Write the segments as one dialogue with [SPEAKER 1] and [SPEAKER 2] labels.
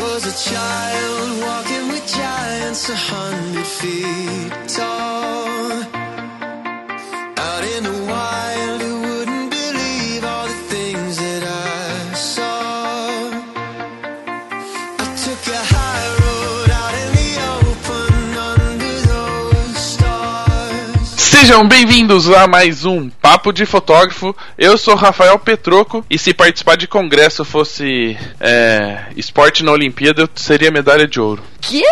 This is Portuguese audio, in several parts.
[SPEAKER 1] was a child walking with giants a hundred feet tall.
[SPEAKER 2] Sejam bem-vindos a mais um Papo de Fotógrafo. Eu sou Rafael Petroco e se participar de congresso fosse é, esporte na Olimpíada, eu seria medalha de ouro.
[SPEAKER 3] Que?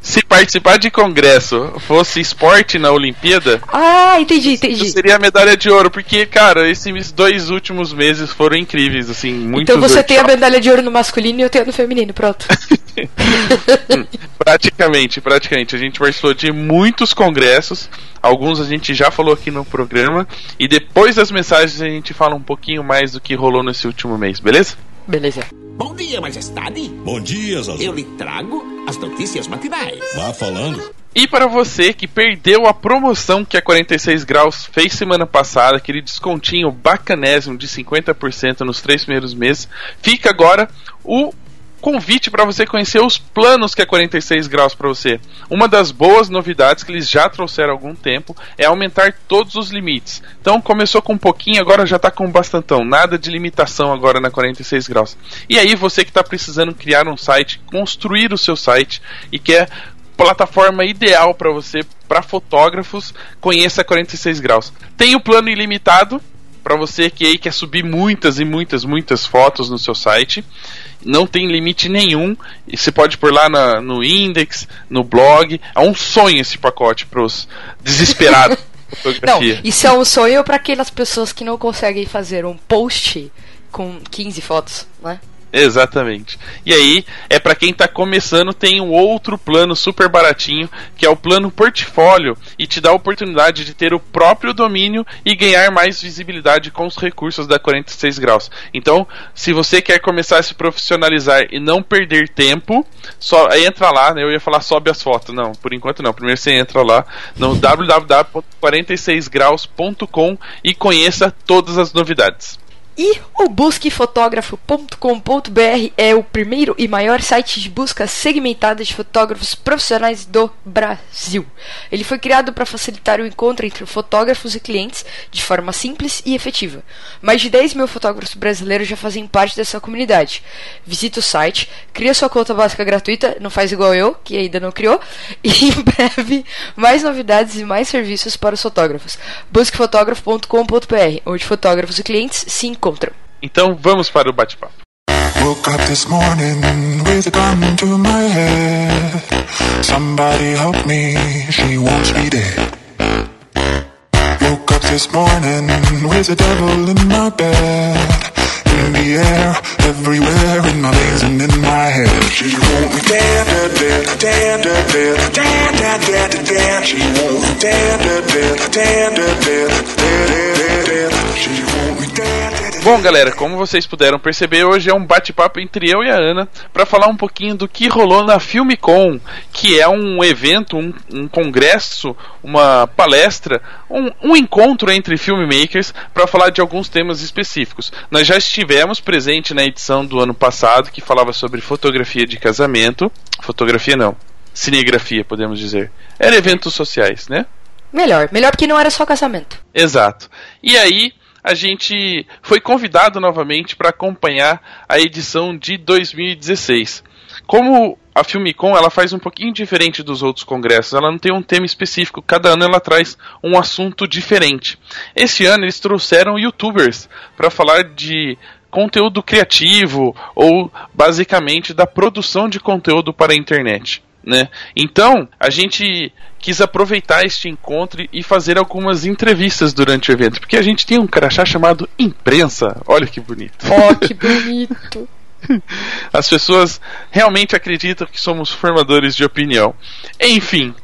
[SPEAKER 2] Se participar de congresso fosse esporte na Olimpíada,
[SPEAKER 3] Ah, entendi, entendi.
[SPEAKER 2] seria medalha de ouro, porque, cara, esses dois últimos meses foram incríveis, assim, muito
[SPEAKER 3] Então você tem a medalha de ouro no masculino e eu tenho no feminino, pronto.
[SPEAKER 2] Praticamente, praticamente. A gente participou de muitos congressos. Alguns a gente já falou aqui no programa. E depois das mensagens a gente fala um pouquinho mais do que rolou nesse último mês, beleza?
[SPEAKER 3] Beleza.
[SPEAKER 4] Bom dia, majestade.
[SPEAKER 5] Bom dia, Zazu.
[SPEAKER 4] Eu lhe trago as notícias matinais.
[SPEAKER 5] Vá falando.
[SPEAKER 2] E para você que perdeu a promoção que a 46 Graus fez semana passada, aquele descontinho bacanésimo de 50% nos três primeiros meses, fica agora o convite para você conhecer os planos que a 46 Graus para você. Uma das boas novidades que eles já trouxeram há algum tempo é aumentar todos os limites. Então começou com um pouquinho, agora já está com bastantão. Nada de limitação agora na 46 Graus. E aí você que está precisando criar um site, construir o seu site e quer plataforma ideal para você, para fotógrafos, conheça a 46 graus. Tem o plano ilimitado para você que aí quer subir muitas e muitas, muitas fotos no seu site. Não tem limite nenhum. E você pode pôr lá na- no index, no blog. É um sonho esse pacote para os desesperados de
[SPEAKER 3] Não,
[SPEAKER 2] fotografia.
[SPEAKER 3] isso é um sonho para aquelas pessoas que não conseguem fazer um post com 15 fotos, né?
[SPEAKER 2] Exatamente. E aí, é para quem tá começando, tem um outro plano super baratinho, que é o plano portfólio, e te dá a oportunidade de ter o próprio domínio e ganhar mais visibilidade com os recursos da 46 graus. Então, se você quer começar a se profissionalizar e não perder tempo, só entra lá, né? Eu ia falar sobe as fotos, não, por enquanto não. Primeiro você entra lá no www.46graus.com e conheça todas as novidades.
[SPEAKER 3] E o busquefotógrafo.com.br é o primeiro e maior site de busca segmentada de fotógrafos profissionais do Brasil. Ele foi criado para facilitar o encontro entre fotógrafos e clientes de forma simples e efetiva. Mais de 10 mil fotógrafos brasileiros já fazem parte dessa comunidade. Visite o site, cria sua conta básica gratuita, não faz igual eu, que ainda não criou, e em breve mais novidades e mais serviços para os fotógrafos. Busquefotógrafo.com.br, onde fotógrafos e clientes se encontram.
[SPEAKER 2] Então vamos para o bate-papo.
[SPEAKER 6] Woke up this morning with a gun to my head. Somebody help me, she wants me dead. Woke up this morning with the devil in my bed. In the air, everywhere, in my veins and in my head. She won't me dead, dead, dead, dead, dead, dead, dead, dead, dead, dead. She won't me dead, dead, dead, dead, dead, dead, dead, dead, dead. She won't me dead, dead, dead.
[SPEAKER 2] Bom, galera, como vocês puderam perceber, hoje é um bate-papo entre eu e a Ana para falar um pouquinho do que rolou na Filmicon, que é um evento, um, um congresso, uma palestra, um, um encontro entre filmmakers para falar de alguns temas específicos. Nós já estivemos presente na edição do ano passado que falava sobre fotografia de casamento, fotografia não, cinegrafia, podemos dizer. Era eventos sociais, né?
[SPEAKER 3] Melhor, melhor porque não era só casamento.
[SPEAKER 2] Exato. E aí a gente foi convidado novamente para acompanhar a edição de 2016. Como a Filmicon ela faz um pouquinho diferente dos outros congressos, ela não tem um tema específico, cada ano ela traz um assunto diferente. Esse ano eles trouxeram youtubers para falar de conteúdo criativo ou basicamente da produção de conteúdo para a internet. Né? Então, a gente quis aproveitar este encontro e fazer algumas entrevistas durante o evento, porque a gente tem um crachá chamado imprensa. Olha que bonito.
[SPEAKER 3] Ó, que bonito.
[SPEAKER 2] As pessoas realmente acreditam que somos formadores de opinião. Enfim,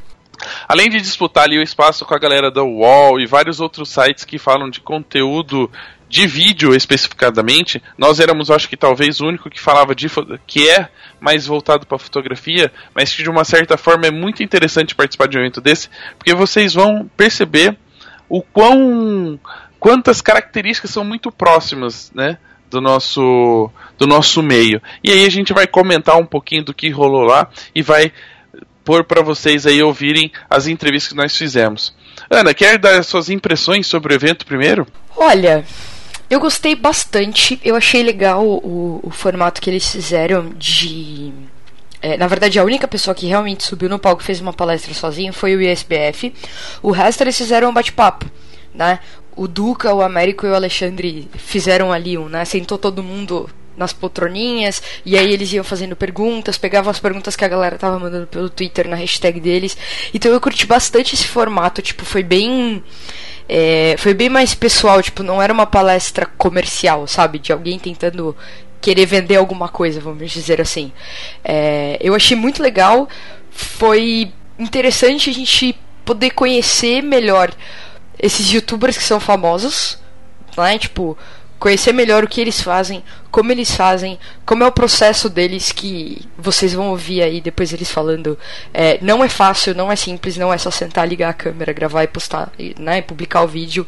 [SPEAKER 2] além de disputar ali o espaço com a galera da UOL e vários outros sites que falam de conteúdo de vídeo especificadamente, nós éramos, acho que talvez o único que falava de que é mais voltado para fotografia, mas que de uma certa forma é muito interessante participar de um evento desse, porque vocês vão perceber o quão quantas características são muito próximas, né? do nosso do nosso meio. E aí a gente vai comentar um pouquinho do que rolou lá e vai pôr para vocês aí ouvirem as entrevistas que nós fizemos. Ana, quer dar suas impressões sobre o evento primeiro?
[SPEAKER 3] Olha, eu gostei bastante. Eu achei legal o, o formato que eles fizeram de. É, na verdade, a única pessoa que realmente subiu no palco e fez uma palestra sozinho foi o ISBF. O resto eles fizeram um bate-papo, né? O Duca, o Américo e o Alexandre fizeram ali um, né? Sentou todo mundo nas poltroninhas, e aí eles iam fazendo perguntas, pegavam as perguntas que a galera tava mandando pelo Twitter na hashtag deles. Então eu curti bastante esse formato, tipo, foi bem. É, foi bem mais pessoal, tipo, não era uma palestra comercial, sabe? De alguém tentando querer vender alguma coisa, vamos dizer assim. É, eu achei muito legal, foi interessante a gente poder conhecer melhor esses youtubers que são famosos, né? Tipo, conhecer melhor o que eles fazem, como eles fazem, como é o processo deles que vocês vão ouvir aí depois eles falando. É, não é fácil, não é simples, não é só sentar, ligar a câmera, gravar e postar, né, publicar o vídeo.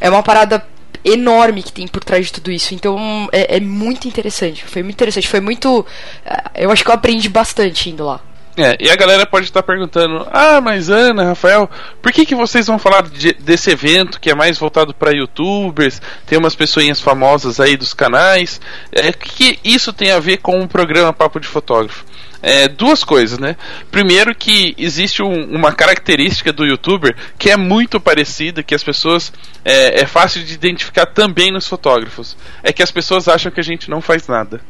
[SPEAKER 3] É uma parada enorme que tem por trás de tudo isso. Então é, é muito interessante. Foi muito interessante. Foi muito. É, eu acho que eu aprendi bastante indo lá.
[SPEAKER 2] É, e a galera pode estar perguntando: Ah, mas Ana, Rafael, por que, que vocês vão falar de, desse evento que é mais voltado para youtubers? Tem umas pessoinhas famosas aí dos canais. É, o que, que isso tem a ver com o programa Papo de Fotógrafo? É, duas coisas, né? Primeiro que existe um, uma característica do youtuber que é muito parecida, que as pessoas é, é fácil de identificar também nos fotógrafos. É que as pessoas acham que a gente não faz nada.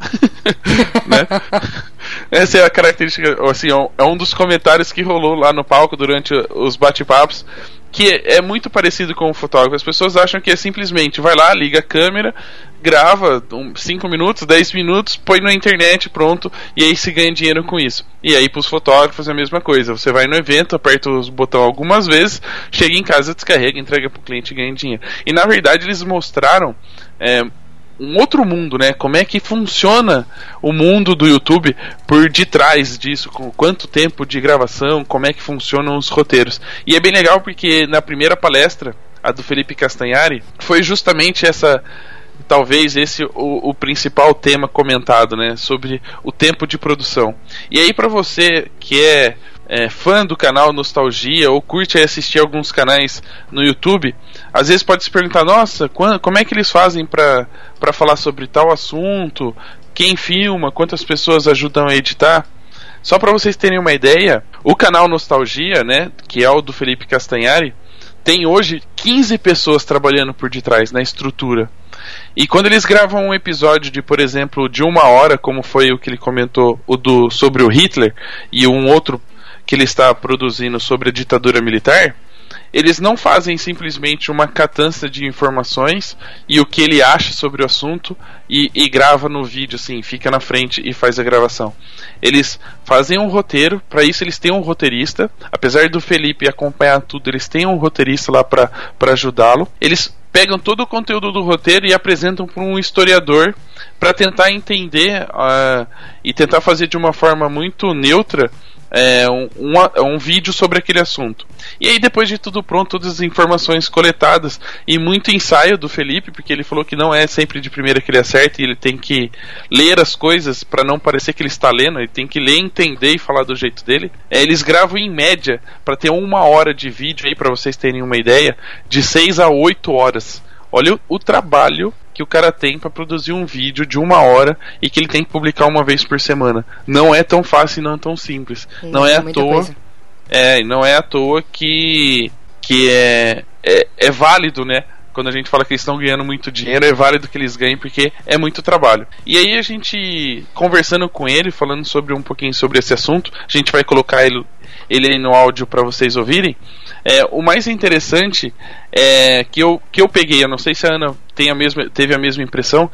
[SPEAKER 2] né? Essa é a característica, assim, é um dos comentários que rolou lá no palco durante os bate-papos, que é muito parecido com o fotógrafo. As pessoas acham que é simplesmente vai lá, liga a câmera, grava 5 um, minutos, 10 minutos, põe na internet, pronto, e aí se ganha dinheiro com isso. E aí para os fotógrafos é a mesma coisa. Você vai no evento, aperta os botões algumas vezes, chega em casa, descarrega, entrega para o cliente e ganha dinheiro. E na verdade eles mostraram é, um outro mundo, né? Como é que funciona o mundo do YouTube por detrás disso, com quanto tempo de gravação, como é que funcionam os roteiros. E é bem legal porque na primeira palestra, a do Felipe Castanhari, foi justamente essa talvez esse o, o principal tema comentado, né, sobre o tempo de produção. E aí para você que é é, fã do canal Nostalgia ou curte assistir alguns canais no YouTube, às vezes pode se perguntar: nossa, quando, como é que eles fazem para falar sobre tal assunto? Quem filma? Quantas pessoas ajudam a editar? Só para vocês terem uma ideia, o canal Nostalgia, né, que é o do Felipe Castanhari, tem hoje 15 pessoas trabalhando por detrás na estrutura. E quando eles gravam um episódio de, por exemplo, de uma hora, como foi o que ele comentou, o do sobre o Hitler, e um outro que ele está produzindo sobre a ditadura militar, eles não fazem simplesmente uma catança de informações e o que ele acha sobre o assunto e, e, grava no vídeo, assim, fica na frente e faz a gravação. Eles fazem um roteiro, para isso eles têm um roteirista, apesar do Felipe acompanhar tudo, eles têm um roteirista lá para ajudá-lo. Eles pegam todo o conteúdo do roteiro e apresentam para um historiador para tentar entender uh, e tentar fazer de uma forma muito neutra é, um, um, um, vídeo sobre aquele assunto. E aí, depois de tudo pronto, todas as informações coletadas e muito ensaio do Felipe, porque ele falou que não é sempre de primeira que ele acerta e ele tem que ler as coisas para não parecer que ele está lendo, ele tem que ler, entender e falar do jeito dele. É, eles gravam em média para ter uma hora de vídeo aí, para vocês terem uma ideia, de 6 a 8 horas. Olha o, o trabalho que o cara tem para produzir um vídeo de uma hora e que ele tem que publicar uma vez por semana. Não é tão fácil e não é tão simples. Sim, não é, é à toa. Coisa. É, não é à toa que, que é, é, é válido, né? quando a gente fala que eles estão ganhando muito dinheiro, é válido que eles ganhem porque é muito trabalho. E aí a gente conversando com ele, falando sobre um pouquinho sobre esse assunto, a gente vai colocar ele, ele aí no áudio para vocês ouvirem. É, o mais interessante é que eu, que eu peguei, eu não sei se a Ana tem a mesma, teve a mesma impressão,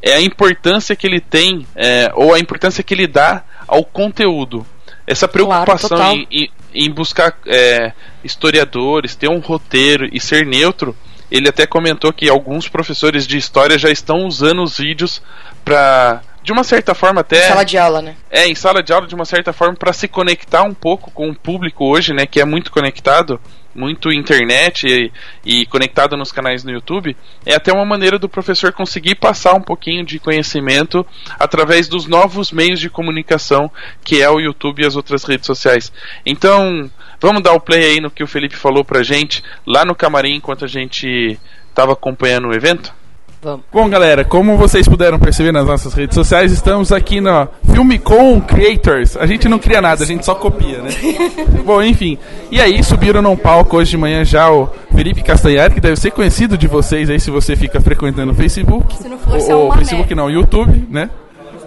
[SPEAKER 2] é a importância que ele tem, é, ou a importância que ele dá ao conteúdo. Essa preocupação claro, em, em, em, buscar é, historiadores, ter um roteiro e ser neutro. Ele até comentou que alguns professores de história já estão usando os vídeos para de uma certa forma até
[SPEAKER 3] Sala de aula, né?
[SPEAKER 2] é em sala de aula de uma certa forma para se conectar um pouco com o público hoje, né, que é muito conectado, muito internet e, e conectado nos canais no YouTube, é até uma maneira do professor conseguir passar um pouquinho de conhecimento através dos novos meios de comunicação que é o YouTube e as outras redes sociais. Então, vamos dar o play aí no que o Felipe falou pra gente lá no camarim enquanto a gente estava acompanhando o evento.
[SPEAKER 3] Vamos.
[SPEAKER 7] Bom, galera, como vocês puderam perceber nas nossas redes sociais, estamos aqui na Filmicon Creators. A gente não cria nada, a gente só copia, né? Bom, enfim. E aí, subiram num palco hoje de manhã já o Felipe Castanhari, que deve ser conhecido de vocês aí se você fica frequentando o Facebook.
[SPEAKER 8] Se não for,
[SPEAKER 7] o,
[SPEAKER 8] você é
[SPEAKER 7] o
[SPEAKER 8] um
[SPEAKER 7] Facebook não, o YouTube, né?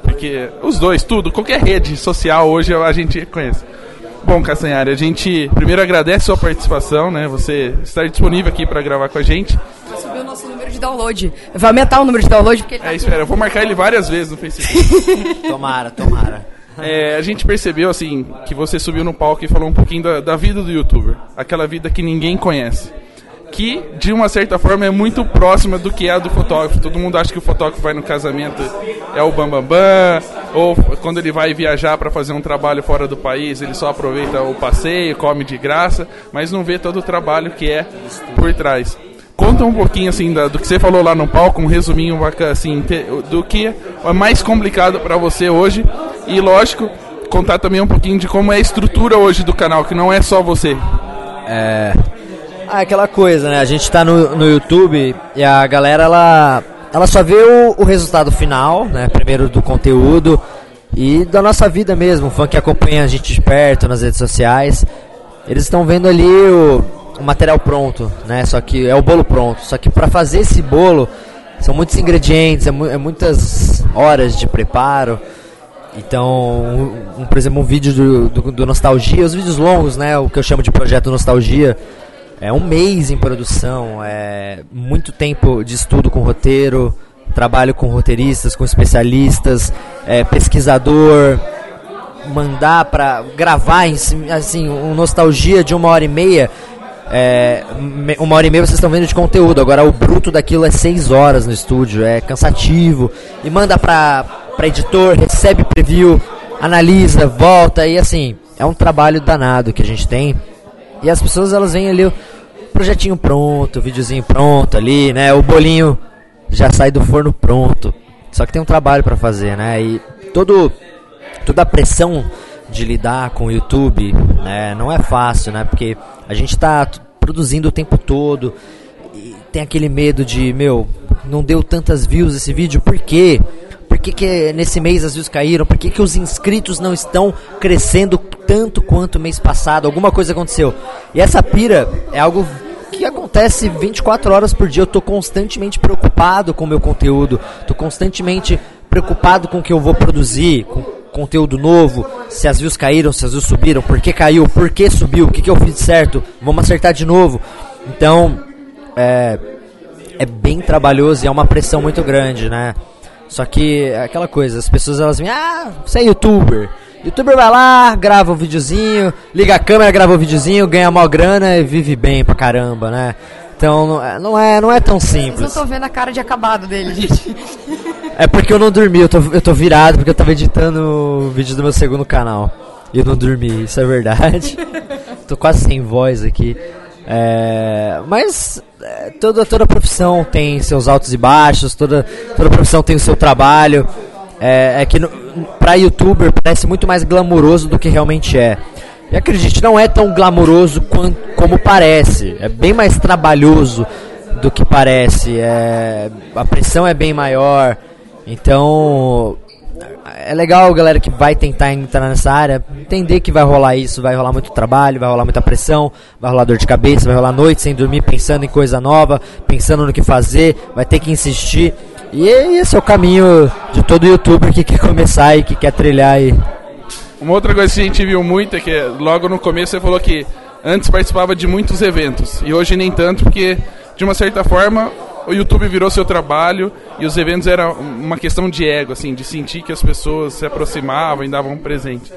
[SPEAKER 7] Porque os dois, tudo, qualquer rede social hoje a gente conhece. Bom, Castanhari, a gente primeiro agradece a sua participação, né? Você estar disponível aqui para gravar com a gente.
[SPEAKER 8] Vai subir o nosso número de download. Vai aumentar o número de download porque ele tá
[SPEAKER 7] É, espera, eu vou marcar ele várias vezes no Facebook.
[SPEAKER 9] Tomara, tomara.
[SPEAKER 7] É, a gente percebeu, assim, que você subiu no palco e falou um pouquinho da, da vida do youtuber. Aquela vida que ninguém conhece. Que, de uma certa forma, é muito próxima do que é a do fotógrafo. Todo mundo acha que o fotógrafo vai no casamento é o bambambam, bam, bam, ou quando ele vai viajar para fazer um trabalho fora do país, ele só aproveita o passeio, come de graça, mas não vê todo o trabalho que é por trás. Conta um pouquinho assim da- do que você falou lá no palco, um resuminho bacana assim, do que é mais complicado para você hoje e lógico contar também um pouquinho de como é a estrutura hoje do canal, que não é só você.
[SPEAKER 9] É. Ah, aquela coisa, né? A gente tá no, no YouTube e a galera, ela, ela só vê o, o resultado final, né? Primeiro do conteúdo e da nossa vida mesmo. O fã que acompanha a gente de perto nas redes sociais. Eles estão vendo ali o, o material pronto, né? Só que é o bolo pronto. Só que para fazer esse bolo são muitos ingredientes, é, mu- é muitas horas de preparo. Então, um, um, por exemplo, um vídeo do, do, do Nostalgia, os vídeos longos, né? O que eu chamo de projeto Nostalgia. É um mês em produção, é muito tempo de estudo com roteiro, trabalho com roteiristas, com especialistas, é, pesquisador, mandar pra gravar assim um nostalgia de uma hora e meia. É, uma hora e meia vocês estão vendo de conteúdo. Agora o bruto daquilo é seis horas no estúdio é cansativo. E manda pra, pra editor recebe preview analisa volta. E assim é um trabalho danado que a gente tem. E as pessoas elas veem ali projetinho pronto videozinho pronto ali né o bolinho já sai do forno pronto só que tem um trabalho pra fazer né e todo toda a pressão de lidar com o YouTube né, não é fácil, né? Porque a gente está produzindo o tempo todo e tem aquele medo de, meu, não deu tantas views esse vídeo, por quê? Por que, que nesse mês as views caíram? Por que, que os inscritos não estão crescendo tanto quanto mês passado? Alguma coisa aconteceu. E essa pira é algo que acontece 24 horas por dia. Eu tô constantemente preocupado com o meu conteúdo, tô constantemente preocupado com o que eu vou produzir, com conteúdo novo, se as views caíram, se as views subiram, por que caiu, por que subiu, o que, que eu fiz certo, vamos acertar de novo. Então, é, é bem trabalhoso e é uma pressão muito grande, né? Só que é aquela coisa, as pessoas elas vêm, ah, você é youtuber. Youtuber vai lá, grava um videozinho, liga a câmera, grava um videozinho, ganha mó grana e vive bem pra caramba, né? Então não é, não é, é tão simples.
[SPEAKER 8] estão vendo a cara de acabado dele, gente.
[SPEAKER 9] É porque eu não dormi, eu tô, eu tô virado porque eu tava editando o vídeo do meu segundo canal. E eu não dormi, isso é verdade. tô quase sem voz aqui. É, mas é, toda, toda profissão tem seus altos e baixos, toda, toda profissão tem o seu trabalho. É, é que pra youtuber parece muito mais glamouroso do que realmente é. E acredite, não é tão glamouroso quan- como parece. É bem mais trabalhoso do que parece. É, a pressão é bem maior. Então, é legal, galera, que vai tentar entrar nessa área, entender que vai rolar isso, vai rolar muito trabalho, vai rolar muita pressão, vai rolar dor de cabeça, vai rolar noite sem dormir, pensando em coisa nova, pensando no que fazer, vai ter que insistir. E esse é o caminho de todo youtuber que quer começar e que quer trilhar aí.
[SPEAKER 7] Uma outra coisa que a gente viu muito é que logo no começo você falou que antes participava de muitos eventos e hoje nem tanto, porque de uma certa forma o YouTube virou seu trabalho e os eventos eram uma questão de ego, assim, de sentir que as pessoas se aproximavam e davam um presente.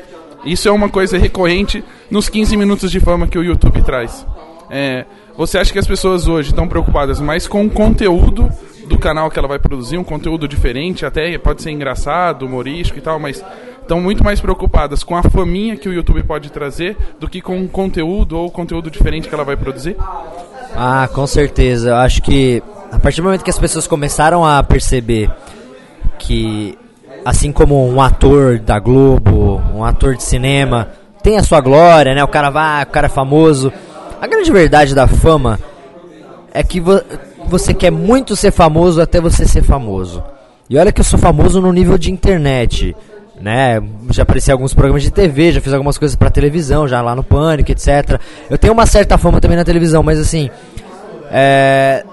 [SPEAKER 7] Isso é uma coisa recorrente nos 15 minutos de fama que o YouTube traz. É, você acha que as pessoas hoje estão preocupadas mais com o conteúdo do canal que ela vai produzir, um conteúdo diferente, até pode ser engraçado, humorístico e tal, mas estão muito mais preocupadas com a faminha que o YouTube pode trazer do que com o conteúdo ou conteúdo diferente que ela vai produzir?
[SPEAKER 9] Ah, com certeza. Eu acho que a partir do momento que as pessoas começaram a perceber que, assim como um ator da Globo, um ator de cinema, tem a sua glória, né? O cara vai, o cara é famoso. A grande verdade da fama é que você quer muito ser famoso até você ser famoso. E olha que eu sou famoso no nível de internet, né? Já apareci em alguns programas de TV, já fiz algumas coisas pra televisão, já lá no Pânico, etc. Eu tenho uma certa fama também na televisão, mas assim, é...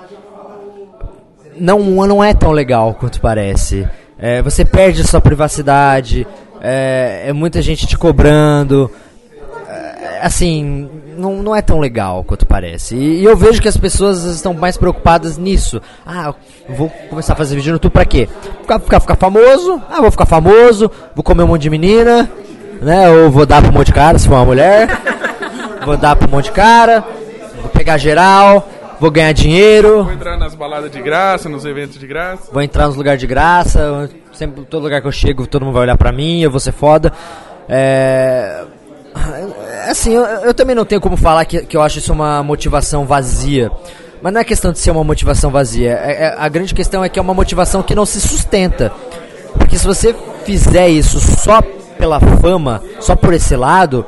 [SPEAKER 9] não, não é tão legal quanto parece. É, você perde sua privacidade, é, é muita gente te cobrando. Assim, não, não é tão legal quanto parece. E, e eu vejo que as pessoas estão mais preocupadas nisso. Ah, eu vvou começar a fazer vídeo no YouTube pra quê? Ficar, ficar, ficar famoso. Ah, vou ficar famoso. Vou comer um monte de menina. Né? Ou vou dar pra um monte de cara se for uma mulher. vou dar pra um monte de cara. Vou pegar geral. Vou ganhar dinheiro.
[SPEAKER 7] Vou entrar nas baladas de graça, nos eventos de graça.
[SPEAKER 9] Vou entrar nos lugares de graça. Sempre, todo lugar que eu chego, todo mundo vai olhar pra mim. Eu vou ser foda. É assim, eu, eu, também não tenho como falar que, que eu acho isso uma motivação vazia. Mas não é questão de ser uma motivação vazia. É, é, a grande questão é que é uma motivação que não se sustenta. Porque se você fizer isso só pela fama, só por esse lado,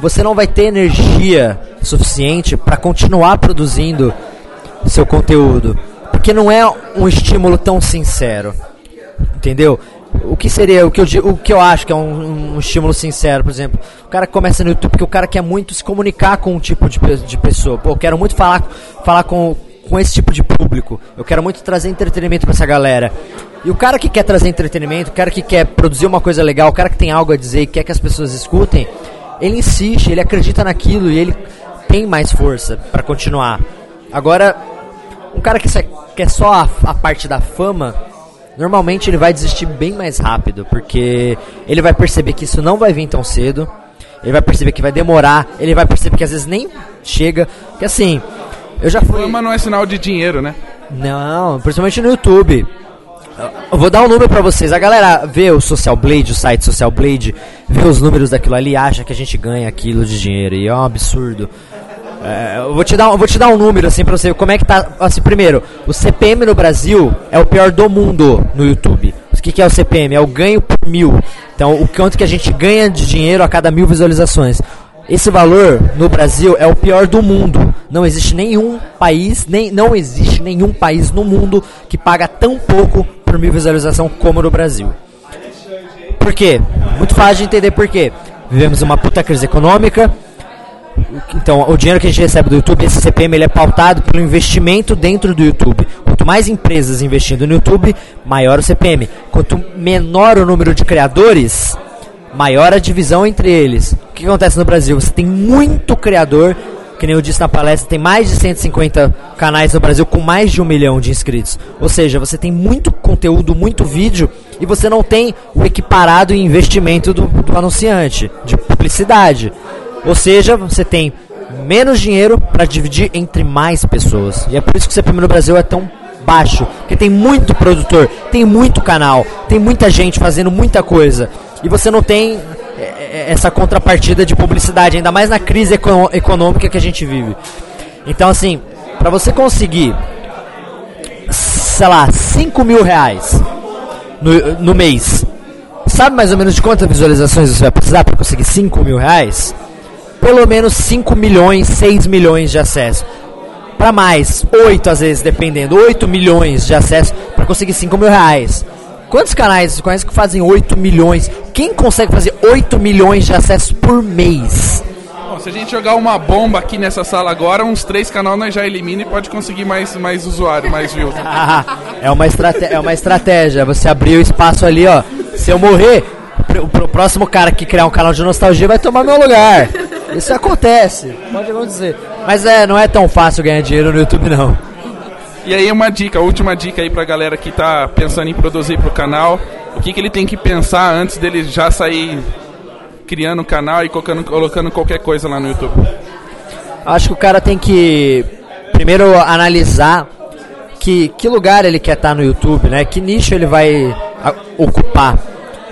[SPEAKER 9] você não vai ter energia suficiente para continuar produzindo seu conteúdo. Porque não é um estímulo tão sincero. Entendeu? O que seria, o que eu, o que eu acho que é um, um, estímulo sincero, por exemplo, o cara começa no YouTube porque o cara quer muito se comunicar com um tipo de, de pessoa. Pô, eu quero muito falar, falar com, com esse tipo de público. Eu quero muito trazer entretenimento para essa galera. E o cara que quer trazer entretenimento, o cara que quer produzir uma coisa legal, o cara que tem algo a dizer e quer que as pessoas escutem, ele insiste, ele acredita naquilo e ele tem mais força para continuar. Agora, um cara que quer só a, a parte da fama, normalmente ele vai desistir bem mais rápido, porque ele vai perceber que isso não vai vir tão cedo, ele vai perceber que vai demorar, ele vai perceber que às vezes nem chega, que assim, eu já fui...
[SPEAKER 7] Fama não é sinal de dinheiro, né?
[SPEAKER 9] Não, principalmente no YouTube. Eu vou dar um número pra vocês. A galera vê o Social Blade, o site Social Blade, vê os números daquilo ali, acha que a gente ganha aquilo de dinheiro. E é um absurdo. É, eu vou te dar, vou te dar um número assim para você como é que tá. Assim, primeiro, o CPM no Brasil é o pior do mundo no YouTube. O que, que é o CPM? É o ganho por mil. Então, o quanto que a gente ganha de dinheiro a cada mil visualizações. Esse valor no Brasil é o pior do mundo. Não existe nenhum país, nem não existe nenhum país no mundo que paga tão pouco por mil visualização como no Brasil. Por quê? Muito fácil de entender por quê. Vivemos uma puta crise econômica, então, o dinheiro que a gente recebe do YouTube, esse CPM, ele é pautado pelo investimento dentro do YouTube. Quanto mais empresas investindo no YouTube, maior o CPM. Quanto menor o número de criadores, maior a divisão entre eles. O que acontece no Brasil? Você tem muito criador, que nem eu disse na palestra, tem mais de 150 canais no Brasil com mais de um milhão de inscritos. Ou seja, você tem muito conteúdo, muito vídeo, e você não tem o equiparado investimento do, do anunciante, de publicidade. Ou seja, você tem menos dinheiro para dividir entre mais pessoas. E é por isso que o CPM no Brasil é tão baixo, porque tem muito produtor, tem muito canal, tem muita gente fazendo muita coisa. E você não tem é, é, essa contrapartida de publicidade, ainda mais na crise econômica que a gente vive. Então, assim, para você conseguir, sei lá, 5 mil reais no, no mês, sabe mais ou menos de quantas visualizações você vai precisar para conseguir 5 mil reais? Pelo menos 5 milhões, 6 milhões de acessos. Para mais, 8 às vezes, dependendo, 8 milhões de acessos para conseguir 5 mil reais. Quantos canais você conhece que fazem 8 milhões? Quem consegue fazer 8 milhões de acessos por mês?
[SPEAKER 7] Bom, se a gente jogar uma bomba aqui nessa sala agora, uns três canais nós já elimina e pode conseguir mais, mais usuário, mais views.
[SPEAKER 9] é, uma é uma estratégia. Você abrir o espaço ali, ó. Se eu morrer, o, o próximo cara que criar um canal de nostalgia vai tomar meu lugar. Isso acontece, pode acontecer. Mas é, não é tão fácil ganhar dinheiro no YouTube, não.
[SPEAKER 7] E aí uma dica, última dica aí pra galera que tá pensando em produzir pro canal. O que, que ele tem que pensar antes dele já sair criando o canal e colocando, colocando qualquer coisa lá no YouTube?
[SPEAKER 9] Acho que o cara tem que primeiro analisar que, que lugar ele quer estar no YouTube, né? Que nicho ele vai ocupar.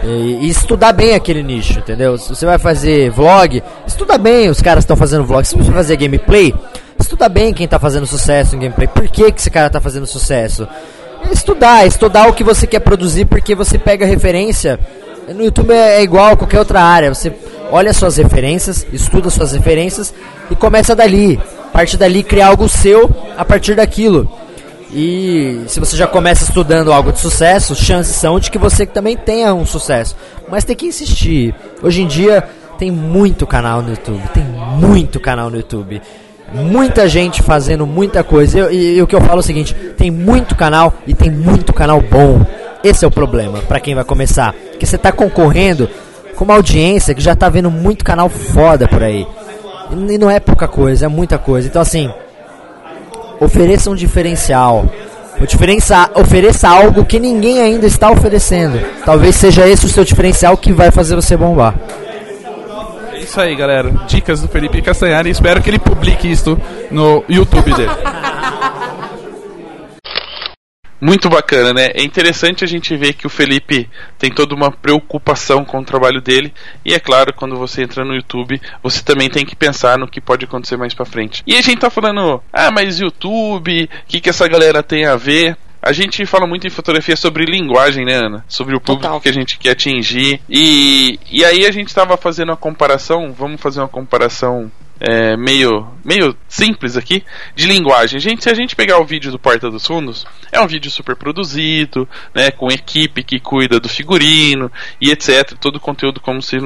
[SPEAKER 9] E, e, estudar bem aquele nicho, entendeu? Se você vai fazer vlog, estuda bem os caras estão fazendo vlog. Se você vai fazer gameplay, estuda bem quem está fazendo sucesso em gameplay. Por que, que esse cara está fazendo sucesso? Estudar, estudar o que você quer produzir, porque você pega referência. No YouTube é, é igual a qualquer outra área. Você olha suas referências, estuda suas referências e começa dali. Parte dali criar algo seu a partir daquilo. E se você já começa estudando algo de sucesso, chances são de que você também tenha um sucesso. Mas tem que insistir. Hoje em dia tem muito canal no YouTube, tem muito canal no YouTube. Muita gente fazendo muita coisa. E, e o que eu falo é o seguinte: tem muito canal e tem muito canal bom. Esse é o problema para quem vai começar. Que você está concorrendo com uma audiência que já está vendo muito canal foda por aí. E não é pouca coisa, é muita coisa. Então assim, ofereça um diferencial. Diferença, ofereça algo que ninguém ainda está oferecendo. Talvez seja esse o seu diferencial que vai fazer você bombar.
[SPEAKER 7] É isso aí, galera. Dicas do Felipe Castanhari. Espero que ele publique isso no YouTube dele.
[SPEAKER 2] Muito bacana, né? É interessante a gente ver que o Felipe tem toda uma preocupação com o trabalho dele. E é claro, quando você entra no YouTube, você também tem que pensar no que pode acontecer mais pra frente. E a gente tá falando, ah, mas YouTube, o que, que essa galera tem a ver? A gente fala muito em fotografia sobre linguagem, né, Ana? Sobre o público
[SPEAKER 3] Total.
[SPEAKER 2] que a gente quer atingir. E, e aí a gente estava fazendo uma comparação, vamos fazer uma comparação é, meio, meio simples aqui de linguagem. Gente, se a gente pegar o vídeo do Porta dos Fundos, é um vídeo super produzido, né, com equipe que cuida do figurino e etc. Todo o conteúdo como se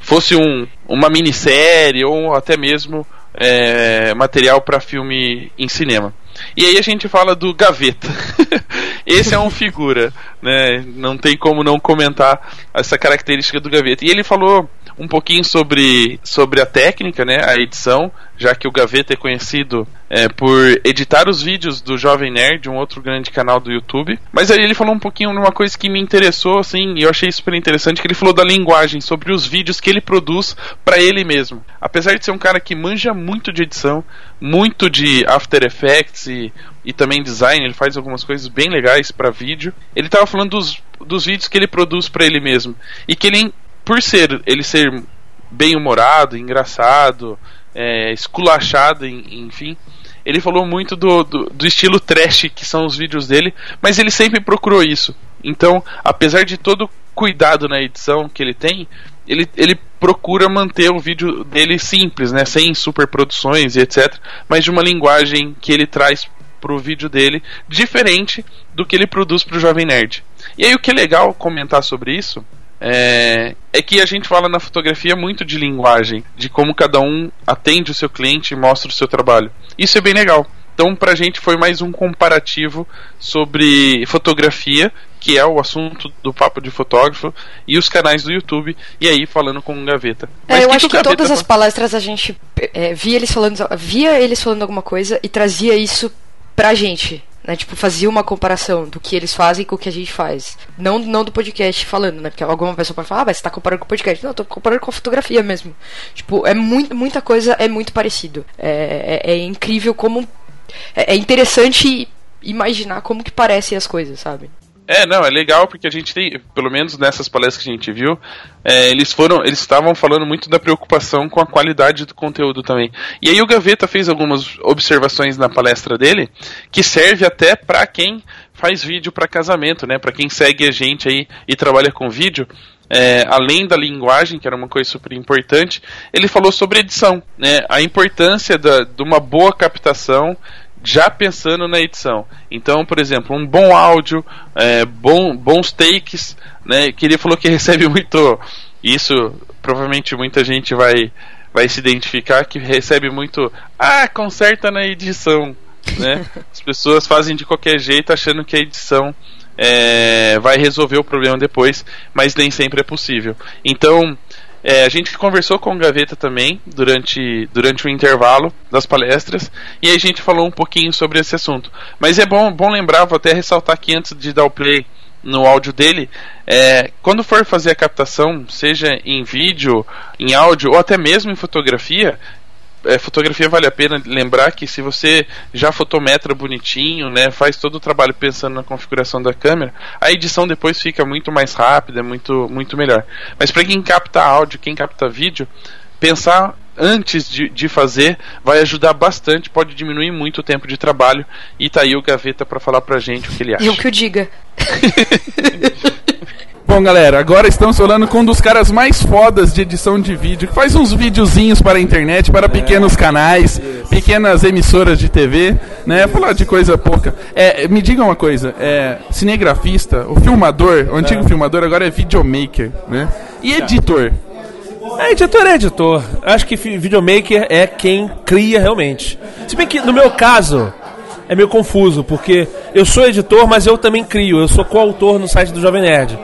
[SPEAKER 2] fosse um, uma minissérie ou até mesmo é, material para filme em cinema. E aí a gente fala do Gaveta. Esse é um figura, né? Não tem como não comentar essa característica do Gaveta. E ele falou um pouquinho sobre, sobre a técnica, né? A edição, já que o Gaveta é conhecido é, por editar os vídeos do Jovem Nerd, um outro grande canal do YouTube. Mas aí ele falou um pouquinho de uma coisa que me interessou, assim, e eu achei super interessante, que ele falou da linguagem, sobre os vídeos que ele produz para ele mesmo. Apesar de ser um cara que manja muito de edição, muito de After Effects e, e também design, ele faz algumas coisas bem legais para vídeo. Ele tava falando dos, dos vídeos que ele produz para ele mesmo. E que ele, por ser ele ser bem humorado, engraçado, é, esculachado, en- enfim. Ele falou muito do, do, do estilo trash que são os vídeos dele, mas ele sempre procurou isso. Então, apesar de todo o cuidado na edição que ele tem, ele, ele procura manter o vídeo dele simples, né, sem superproduções e etc, mas de uma linguagem que ele traz pro vídeo dele diferente do que ele produz pro Jovem Nerd. E aí o que é legal comentar sobre isso é, é que a gente fala na fotografia muito de linguagem, de como cada um atende o seu cliente e mostra o seu trabalho. Isso é bem legal. Então, pra gente foi mais um comparativo sobre fotografia, que é o assunto do Papo de Fotógrafo, e os canais do YouTube, e aí falando com o Gaveta.
[SPEAKER 3] É, eu
[SPEAKER 2] que
[SPEAKER 3] acho
[SPEAKER 2] que Gaveta
[SPEAKER 3] todas as
[SPEAKER 2] fa-
[SPEAKER 3] palestras a gente é, via eles falando via eles falando alguma coisa e trazia isso pra gente. Né, tipo, fazia uma comparação do que eles fazem com o que a gente faz. Não, não do podcast falando, né? Porque alguma pessoa pode falar, ah, mas você tá comparando com o podcast. Não, eu tô comparando com a fotografia mesmo. Tipo, é muito, muita coisa, é muito parecido. É, é, é incrível como. É, é interessante imaginar como que parecem as coisas, sabe?
[SPEAKER 2] É, não, é legal porque a gente tem, pelo menos nessas palestras que a gente viu, é, eles foram, eles estavam falando muito da preocupação com a qualidade do conteúdo também. E aí o Gaveta fez algumas observações na palestra dele que serve até pra quem faz vídeo pra casamento, né? Pra quem segue a gente aí e trabalha com vídeo. É, além da linguagem, que era uma coisa super importante, ele falou sobre edição, né? A importância da, de uma boa captação já pensando na edição. Então, por exemplo, um bom áudio, é, bom, bons takes, né? Que ele falou que recebe muito. Isso provavelmente muita gente vai, vai se identificar que recebe muito. Ah, conserta na edição. Né? As pessoas fazem de qualquer jeito achando que a edição é, vai resolver o problema depois, mas nem sempre é possível. Então, é, a gente conversou com o Gaveta também durante, durante o intervalo das palestras e a gente falou um pouquinho sobre esse assunto. Mas é bom, bom lembrar, vou até ressaltar aqui antes de dar o play no áudio dele, é, quando for fazer a captação, seja em vídeo, em áudio ou até mesmo em fotografia, é, fotografia vale a pena lembrar que se você já fotometra bonitinho, né, faz todo o trabalho pensando na configuração da câmera, a edição depois fica muito mais rápida, muito muito melhor. Mas para quem capta áudio, quem capta vídeo, pensar antes de, de fazer vai ajudar bastante, pode diminuir muito o tempo de trabalho. E tá aí o Gaveta para falar pra gente o que ele acha.
[SPEAKER 3] Eu que o diga.
[SPEAKER 7] Bom, galera, agora estamos falando com um dos caras mais fodas de edição de vídeo, que faz uns videozinhos para a internet, para pequenos canais, pequenas emissoras de TV, né? Falar de coisa pouca. É, me diga uma coisa, é, cinegrafista, o filmador, o antigo filmador agora é videomaker, né? E editor?
[SPEAKER 10] É, editor é editor. Acho que videomaker é quem cria realmente. Se bem que no meu caso é meio confuso, porque eu sou editor, mas eu também crio. Eu sou coautor no site do Jovem Nerd.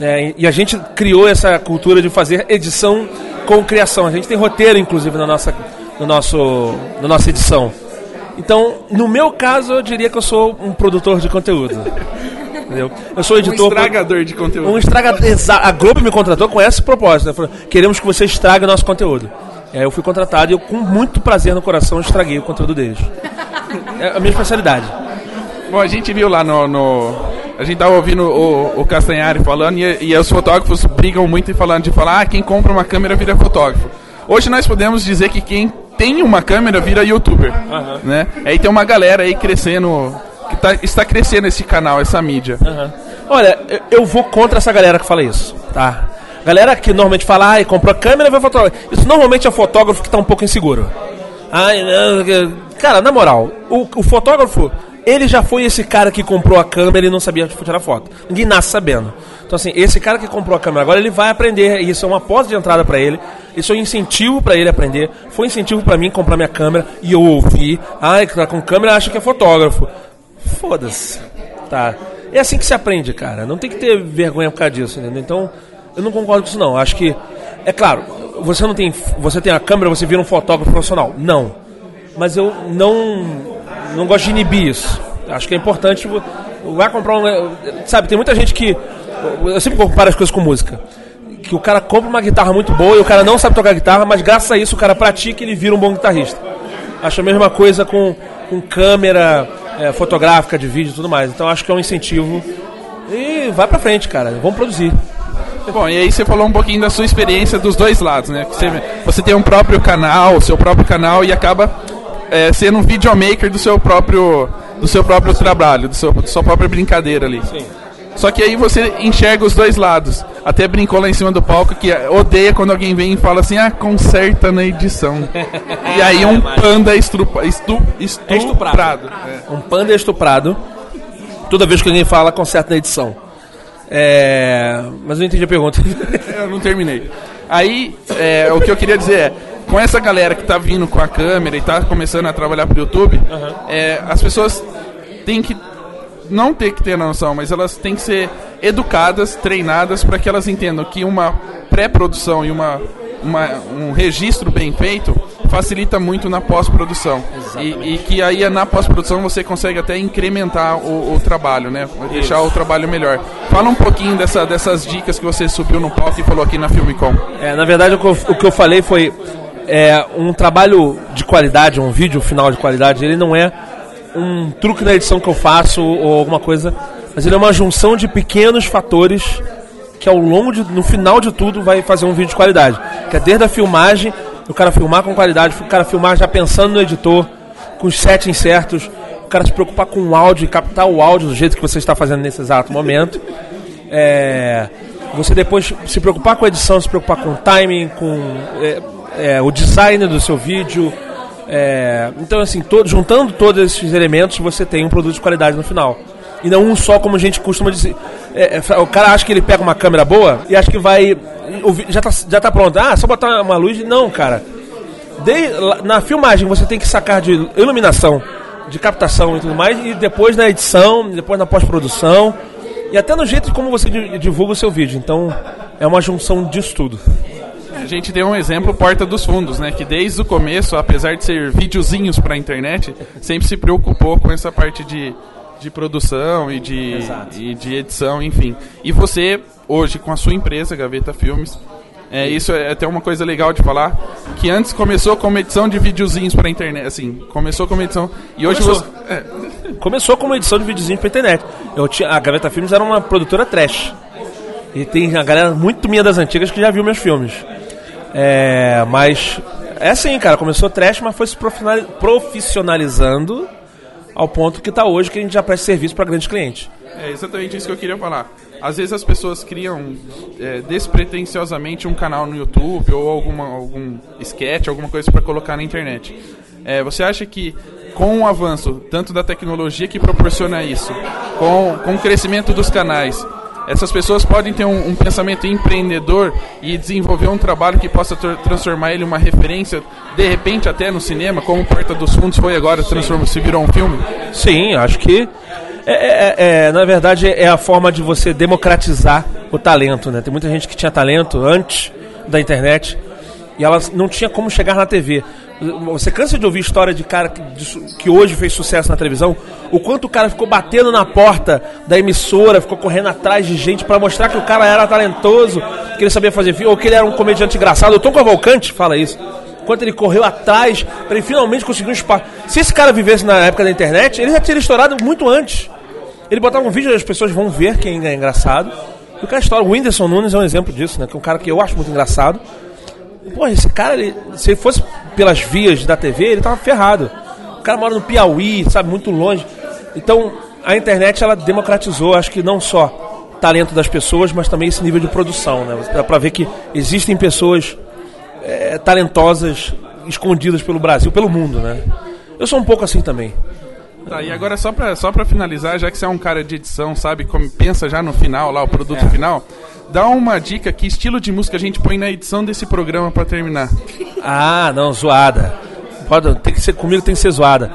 [SPEAKER 10] Né? e a gente criou essa cultura de fazer edição com criação. A gente tem roteiro, inclusive, na nossa, no nosso, na nossa edição. Então, no meu caso, eu diria que eu sou um produtor de conteúdo. Entendeu? Eu sou
[SPEAKER 7] Um
[SPEAKER 10] editor.
[SPEAKER 7] estragador de conteúdo.
[SPEAKER 10] Um estragador. A Globo me contratou com esse propósito. Né? Falou, Queremos que você estrague o nosso conteúdo. E aí eu fui contratado e eu, com muito prazer no coração, estraguei o conteúdo deles. É a minha especialidade.
[SPEAKER 7] Bom, a gente viu lá no. no- a gente tava ouvindo o, o Castanhari falando e, e os fotógrafos brigam muito e falando de falar, ah, quem compra uma câmera vira fotógrafo. Hoje nós podemos dizer que quem tem uma câmera vira youtuber. Né? Aí tem uma galera aí crescendo. Que tá- está crescendo esse canal, essa mídia.
[SPEAKER 10] Olha, eu- vou contra essa galera que fala isso, tá? Galera que normalmente fala, ai, comprou a câmera e vai fotógrafo. Isso normalmente é fotógrafo que tá um pouco inseguro. Ai, Cara, na moral, o, o fotógrafo, ele já foi esse cara que comprou a câmera e não sabia tirar foto. Ninguém nasce sabendo. Então, assim, esse cara que comprou a câmera agora, ele vai aprender. Isso é uma porta de entrada pra ele. Isso é um incentivo pra ele aprender. Foi um incentivo pra mim comprar minha câmera e eu ouvi. Ai, que tá com câmera, acha que é fotógrafo. Foda-se. Tá. É assim que se aprende, cara. Não tem que ter vergonha por causa disso, entendeu? Então, eu não concordo com isso não. Acho que é claro, você não tem você tem a câmera, você vira um fotógrafo profissional. Não. Mas eu não não gosto de inibir isso. Acho que é importante vai comprar um, sabe, tem muita gente que eu sempre comparo as coisas com música. Que o cara compra uma guitarra muito boa e o cara não sabe tocar guitarra, mas graças a isso o cara pratica e ele vira um bom guitarrista. Acho a mesma coisa com, com câmera é, fotográfica, de vídeo e tudo mais. Então acho que é um incentivo. E vai pra frente, cara. Vamos produzir.
[SPEAKER 7] Bom, e aí você falou um pouquinho da sua experiência dos dois lados, né? Você, você tem um próprio canal, seu próprio canal e acaba é, sendo um videomaker do seu próprio do seu próprio trabalho, do seu, da sua própria brincadeira ali.
[SPEAKER 10] Sim.
[SPEAKER 7] Só que aí você enxerga os dois lados. Até brincou lá em cima do palco que odeia quando alguém vem e fala assim, ah, conserta na edição. e aí um panda estrupa, estu,
[SPEAKER 10] É
[SPEAKER 7] estuprado.
[SPEAKER 10] Um panda é estuprado. Toda vez que alguém fala, conserta na edição. É... Mas eu não entendi a pergunta.
[SPEAKER 7] Eu não terminei. Aí, é, o que eu queria dizer é, com essa galera que tá vindo com a câmera e tá começando a trabalhar pro YouTube, é, as pessoas têm que não ter que ter noção, mas elas têm que ser educadas, treinadas para que elas entendam que uma pré-produção e uma, uma- um registro bem feito facilita muito na pós-produção. E, e que aí na pós-produção você consegue até incrementar o, o trabalho, né? Deixar o trabalho melhor. Fala um pouquinho dessa, dessas dicas que você subiu no palco e falou aqui na Filmicom.
[SPEAKER 10] É, na verdade, o que eu, o que eu falei foi é, um trabalho de qualidade, um vídeo final de qualidade, ele não é um truque na edição que eu faço ou alguma coisa, mas ele é uma junção de pequenos fatores que ao longo de, no final de tudo vai fazer um vídeo de qualidade. Que é desde a filmagem, o cara filmar com qualidade, o cara filmar já pensando no editor, com os settings certos, o cara se preocupar com o áudio e captar o áudio do jeito que você está fazendo nesse exato momento. É, você depois se preocupar com a edição, se preocupar com o timing, com é, é, o design do seu vídeo. É, então, assim, todo, juntando todos esses elementos, você tem um produto de qualidade no final. E não um só, como a gente costuma dizer. É, é, o cara acha que ele pega uma câmera boa e acha que vai. Já tá, já tá pronto. Ah, só botar uma luz. Não, cara. De- na filmagem você tem que sacar de iluminação, de captação e tudo mais, e depois na edição, depois na pós-produção, e até no jeito como você di- divulga o seu vídeo. Então é uma junção disso tudo.
[SPEAKER 7] A gente tem um exemplo Porta dos Fundos, né? Que desde o começo, apesar de ser videozinhos para a internet, sempre se preocupou com essa parte de, de produção e de, e de edição, enfim. E você, hoje, com a sua empresa, Gaveta Filmes, É, isso é até uma coisa legal de falar, que antes começou com edição de videozinhos pra internet, assim, começou com edição, e hoje
[SPEAKER 10] Começou.
[SPEAKER 7] você... é,
[SPEAKER 10] Começou como edição de videozinho pra internet. Eu tinha, a Gaveta Filmes era uma produtora trash. E tem a galera muito minha das antigas que já viu meus filmes. É, mas é assim, cara, começou trash, mas foi se profissionali- profissionalizando ao ponto que tá hoje que a gente já presta serviço para grandes clientes.
[SPEAKER 7] É exatamente isso que eu queria falar. Às vezes as pessoas criam é, despretensiosamente um canal no YouTube ou alguma, algum sketch, alguma coisa para colocar na internet. É, você acha que com o avanço tanto da tecnologia que proporciona isso, com, com o crescimento dos canais, essas pessoas podem ter um, um pensamento empreendedor e desenvolver um trabalho que possa tr- transformar ele em uma referência, de repente até no cinema, como Porta dos Fundos foi agora, transformou, se virou um filme?
[SPEAKER 10] Sim, acho que é, é- é- na verdade é a forma de você democratizar o talento, né? Tem muita gente que tinha talento antes da internet e ela não tinha como chegar na TV. Você cansa de ouvir história de cara que, de que hoje fez sucesso na televisão? O quanto o cara ficou batendo na porta da emissora, ficou correndo atrás de gente pra mostrar que o cara era talentoso, que ele sabia fazer filme, ou que ele era um comediante engraçado. O Tom Cavalcante fala isso. Quanto ele correu atrás pra ele finalmente conseguir um espaço. Se esse cara vivesse na época da internet, ele já teria estourado muito antes. Ele botava um vídeo e as pessoas vão ver quem é engraçado. O cara estoura. O Whindersson Nunes é um exemplo disso, né? Que é um cara que eu acho muito engraçado. Pô, esse cara, ele, se ele fosse pelas vias da TV, ele tava ferrado. O cara mora no Piauí, sabe, muito longe. Então, a internet, ela democratizou, acho que não só talento das pessoas, mas também esse nível de produção, né? Dá pra ver que existem pessoas é, talentosas escondidas pelo Brasil, pelo mundo, né? Eu sou um pouco assim também.
[SPEAKER 7] Tá, e agora só pra, só pra finalizar, já que você é um cara de edição, sabe, como pensa já no final, lá, o produto final, dá uma dica que estilo de música a gente põe na edição desse programa pra terminar.
[SPEAKER 10] Ah, não, zoada. Pode, tem que ser comigo, tem que ser zoada.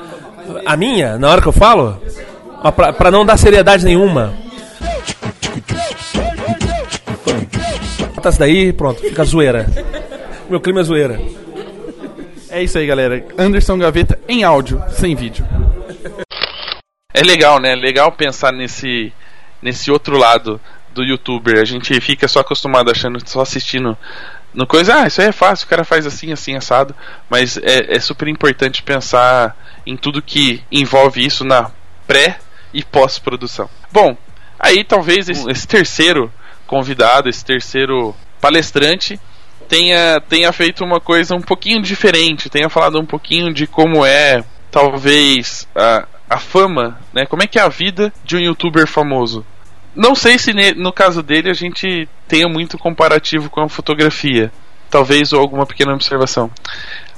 [SPEAKER 10] A minha, na hora que eu falo, ó, pra, pra não dar seriedade nenhuma. Bota essa daí, pronto, fica zoeira. Meu clima é zoeira.
[SPEAKER 7] É isso aí, galera. Anderson Gaveta em áudio, sem vídeo.
[SPEAKER 2] É legal, né? Legal pensar nesse, nesse outro lado do youtuber. A gente fica só acostumado achando, só assistindo no coisa, ah, isso aí é fácil, o cara faz assim, assim, assado. Mas é, é super importante pensar em tudo que envolve isso na pré e pós-produção. Bom, aí talvez esse, esse terceiro convidado, esse terceiro palestrante, tenha, tenha feito uma coisa um pouquinho diferente, tenha falado um pouquinho de como é, talvez, a, a fama, né? Como é que é a vida de um youtuber famoso. Não sei se no caso dele a gente tenha muito comparativo com a fotografia. Talvez ou alguma pequena observação.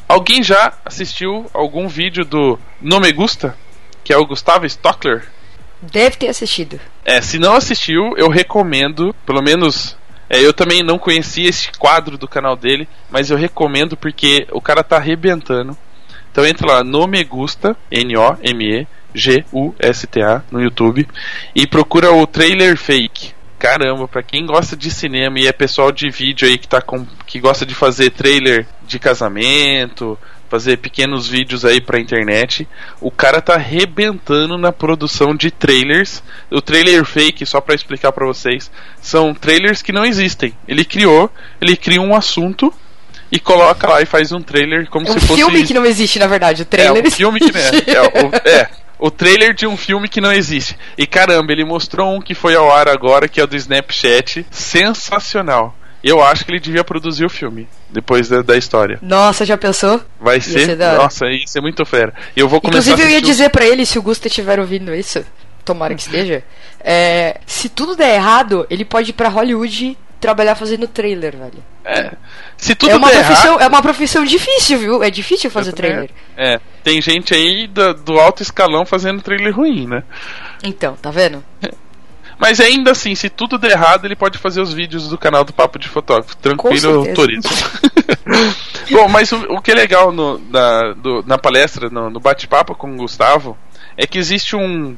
[SPEAKER 2] Alguém já assistiu algum vídeo do No Me Gusta? Que é o Gustavo Stockler?
[SPEAKER 3] Deve ter assistido.
[SPEAKER 2] É, se não assistiu, eu recomendo, pelo menos. é, eu também não conhecia esse quadro do canal dele, mas eu recomendo porque o cara tá arrebentando. Então entra lá, no Me Gusta, no YouTube, e procura o trailer fake. Caramba, pra quem gosta de cinema e é pessoal de vídeo aí que, tá com, que gosta de fazer trailer de casamento, fazer pequenos vídeos aí pra internet, o cara tá arrebentando na produção de trailers. O trailer fake, só pra explicar pra vocês, são trailers que não existem. Ele criou, ele cria um assunto e coloca lá e faz um trailer como
[SPEAKER 3] É um
[SPEAKER 2] se fosse
[SPEAKER 3] filme que não existe, na verdade. O trailer
[SPEAKER 2] é um filme que não é, é, é, o trailer de um filme que não existe. E caramba, ele mostrou um que foi ao ar agora, que é o do Snapchat, sensacional. Eu acho que ele devia produzir o filme depois da, da história.
[SPEAKER 3] Nossa, já pensou?
[SPEAKER 2] Vai ser,
[SPEAKER 3] ser
[SPEAKER 2] nossa, isso é muito fera. Eu vou começar
[SPEAKER 3] Inclusive, eu ia
[SPEAKER 2] o-
[SPEAKER 3] dizer pra ele, se o Gusta estiver ouvindo isso, tomara que esteja, é, se tudo der errado, ele pode ir pra Hollywood trabalhar fazendo trailer, velho.
[SPEAKER 2] É, se tudo
[SPEAKER 3] é, uma
[SPEAKER 2] der
[SPEAKER 3] profissão,
[SPEAKER 2] errado,
[SPEAKER 3] é uma profissão difícil, viu? É difícil fazer trailer.
[SPEAKER 2] é, tem gente aí do, do alto escalão fazendo trailer ruim, né?
[SPEAKER 3] Então, tá vendo?
[SPEAKER 2] Mas ainda assim, se tudo der errado, ele pode fazer os vídeos do canal do Papo de Fotógrafo. Tranquilo, autorizo. Bom, mas o, o que é legal no- na, do- na palestra, no, no bate-papo com o Gustavo, é que existe um.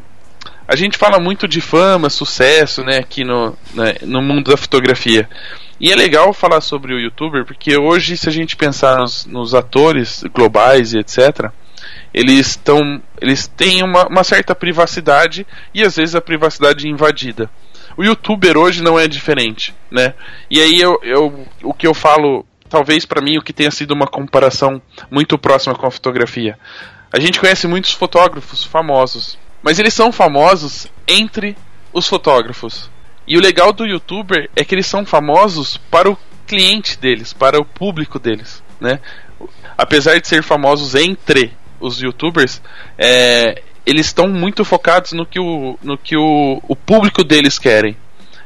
[SPEAKER 2] A gente fala muito de fama, sucesso, né, aqui no, né, no mundo da fotografia. E é legal falar sobre o youtuber, porque hoje, se a gente pensar nos, nos atores globais e etc., eles estão. Eles têm uma, uma certa privacidade e às vezes a privacidade invadida. O youtuber hoje não é diferente, né? E aí eu, eu o que eu falo, talvez para mim o que tenha sido uma comparação muito próxima com a fotografia. A gente conhece muitos fotógrafos famosos, mas eles são famosos entre os fotógrafos. E o legal do youtuber é que eles são famosos para o cliente deles, para o público deles, né? Apesar de ser famosos entre os youtubers, é, eles estão muito focados no que, o, no que o, o público deles querem.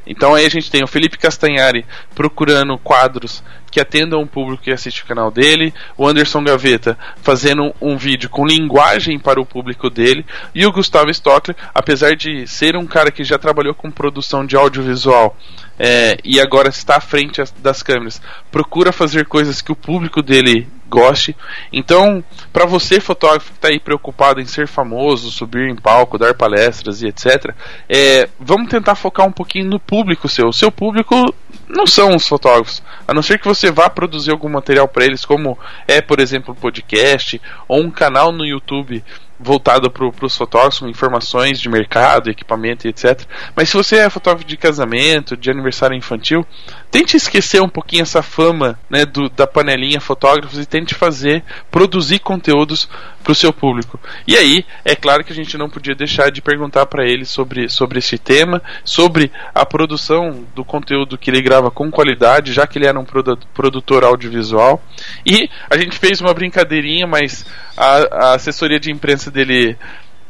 [SPEAKER 2] Então aí a gente tem o Felipe Castanhari procurando quadros que atendam o público que assiste o canal dele, o Anderson Gaveta fazendo um vídeo com linguagem para o público dele, e o Gustavo Stockler, apesar de ser um cara que já trabalhou com produção de audiovisual é, e agora está à frente das câmeras, procura fazer coisas que o público dele goste. Então, para você, fotógrafo que está aí preocupado em ser famoso, subir em palco, dar palestras e etc., é, vamos tentar focar um pouquinho no público seu. O seu público não são os fotógrafos, a não ser que você vá produzir algum material para eles, como é, por exemplo, um podcast ou um canal no YouTube voltado para os fotógrafos informações de mercado, equipamento etc. Mas se você é fotógrafo de casamento, de aniversário infantil, tente esquecer um pouquinho essa fama né, do, da panelinha fotógrafos e tente fazer, produzir conteúdos para o seu público. E aí, é claro que a gente não podia deixar de perguntar para ele sobre, sobre esse tema, sobre a produção do conteúdo que ele grava com qualidade, já que ele era um produ produtor audiovisual. E a gente fez uma brincadeirinha, mas a, a assessoria de imprensa dele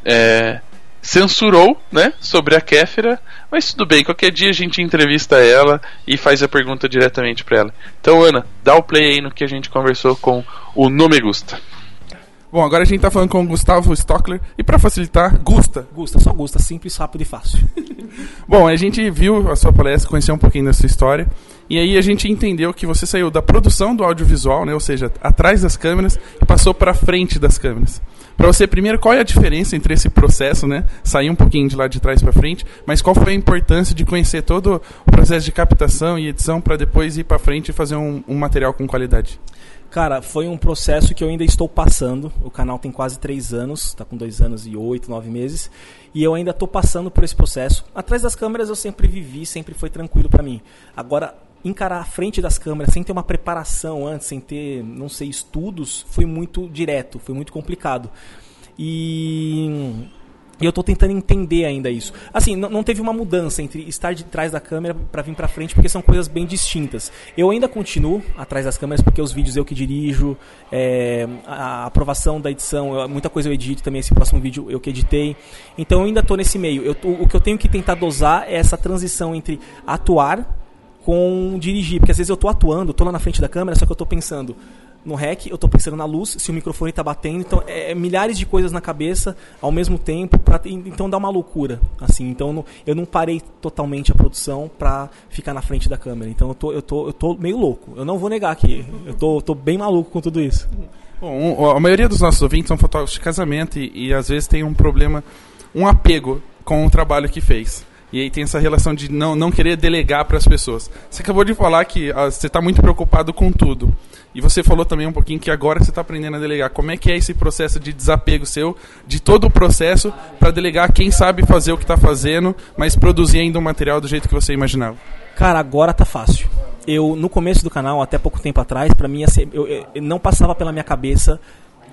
[SPEAKER 2] é, censurou, né, sobre a Kéfera, mas tudo bem, qualquer dia a gente entrevista ela e faz a pergunta diretamente para ela. Então, Ana, dá o play aí no que a gente conversou com o Nome Gusta.
[SPEAKER 7] Bom, agora a gente tá falando com o Gustavo Stockler e para facilitar, Gusta.
[SPEAKER 11] Gusta, só Gusta, simples, rápido e fácil.
[SPEAKER 7] Bom, a gente viu a sua palestra, conheceu um pouquinho da sua história e aí a gente entendeu que você saiu da produção do audiovisual, né, ou seja, atrás das câmeras e passou para frente das câmeras. Para você, primeiro, qual é a diferença entre esse processo, né? Sair um pouquinho de lá de trás para frente, mas qual foi a importância de conhecer todo o processo de captação e edição para depois ir para frente e fazer um, um material com qualidade?
[SPEAKER 11] Cara, foi um processo que eu ainda estou passando. O canal tem quase três anos, está com dois anos e oito, nove meses. E eu ainda estou passando por esse processo. Atrás das câmeras eu sempre vivi, sempre foi tranquilo para mim. Agora, encarar a frente das câmeras sem ter uma preparação antes, sem ter, não sei, estudos, foi muito direto, foi muito complicado. E e eu estou tentando entender ainda isso. Assim, não teve uma mudança entre estar de trás da câmera para vir para frente, porque são coisas bem distintas. Eu ainda continuo atrás das câmeras, porque os vídeos eu que dirijo, é, a aprovação da edição, muita coisa eu edito também, esse próximo vídeo eu que editei. Então eu ainda estou nesse meio. Eu, o que eu tenho que tentar dosar é essa transição entre atuar com dirigir. Porque às vezes eu estou atuando, estou lá na frente da câmera, só que eu estou pensando no rec, eu estou pensando na luz, se o microfone está batendo, então é, é, milhares de coisas na cabeça ao mesmo tempo, pra, então dá uma loucura, assim. Então eu não, eu não parei totalmente a produção para ficar na frente da câmera. Então eu tô, eu tô, eu tô meio louco. Eu não vou negar aqui. Eu tô, tô bem maluco com tudo isso.
[SPEAKER 7] Bom, a maioria dos nossos ouvintes são fotógrafos de casamento e, e às vezes tem um problema, um apego com o trabalho que fez. E aí tem essa relação de não, não querer delegar para as pessoas. Você acabou de falar que ah, você está muito preocupado com tudo. E você falou também um pouquinho que agora você está aprendendo a delegar. Como é que é esse processo de desapego seu, de todo o processo, para delegar quem sabe fazer o que está fazendo, mas produzir ainda um material do jeito que você imaginava?
[SPEAKER 11] Cara, agora tá fácil. Eu, no começo do canal, até pouco tempo atrás, para mim, eu, eu, não passava pela minha cabeça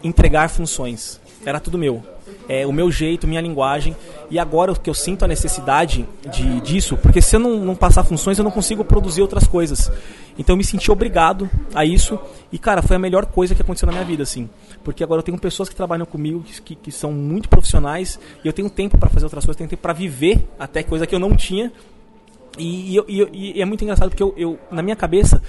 [SPEAKER 11] entregar funções. Era tudo meu é, o meu jeito, minha linguagem. E agora que eu sinto a necessidade de, disso, porque se eu não, não passar funções, eu não consigo produzir outras coisas. Então eu me senti obrigado a isso. E, cara, foi a melhor coisa que aconteceu na minha vida, assim. Porque agora eu tenho pessoas que trabalham comigo, que, que são muito profissionais, e eu tenho tempo para fazer outras coisas, tenho tempo para viver até coisa que eu não tinha. E, e, e, e, é muito engraçado porque eu, eu, na minha cabeça,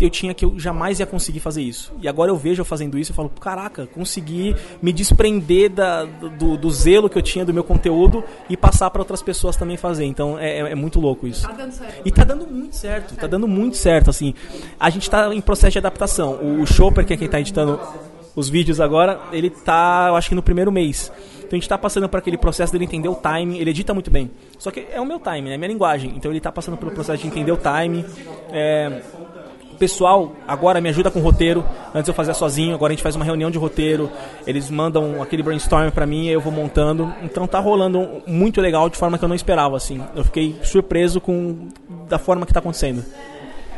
[SPEAKER 11] eu tinha que eu jamais ia conseguir fazer isso. E agora eu vejo eu fazendo isso e falo, caraca, consegui me desprender da, do, do, zelo que eu tinha do meu conteúdo e passar para outras pessoas também fazer. Então é, é, é, muito louco isso.
[SPEAKER 8] Tá dando certo.
[SPEAKER 11] E tá dando muito certo, tá dando muito certo, assim. A gente tá em processo de adaptação. O Chopper, que é quem tá editando os vídeos agora, ele tá, eu acho que no primeiro mês. Então a gente está passando por aquele processo dele entender o time, ele edita muito bem. Só que é o meu time, é a minha linguagem. Então ele está passando pelo processo de entender o time. É, pessoal agora me ajuda com roteiro. Antes eu fazia sozinho, agora a gente faz uma reunião de roteiro. Eles mandam aquele brainstorm pra mim e eu vou montando. Então tá rolando muito legal de forma que eu não esperava, assim. Eu fiquei surpreso com da forma que tá acontecendo.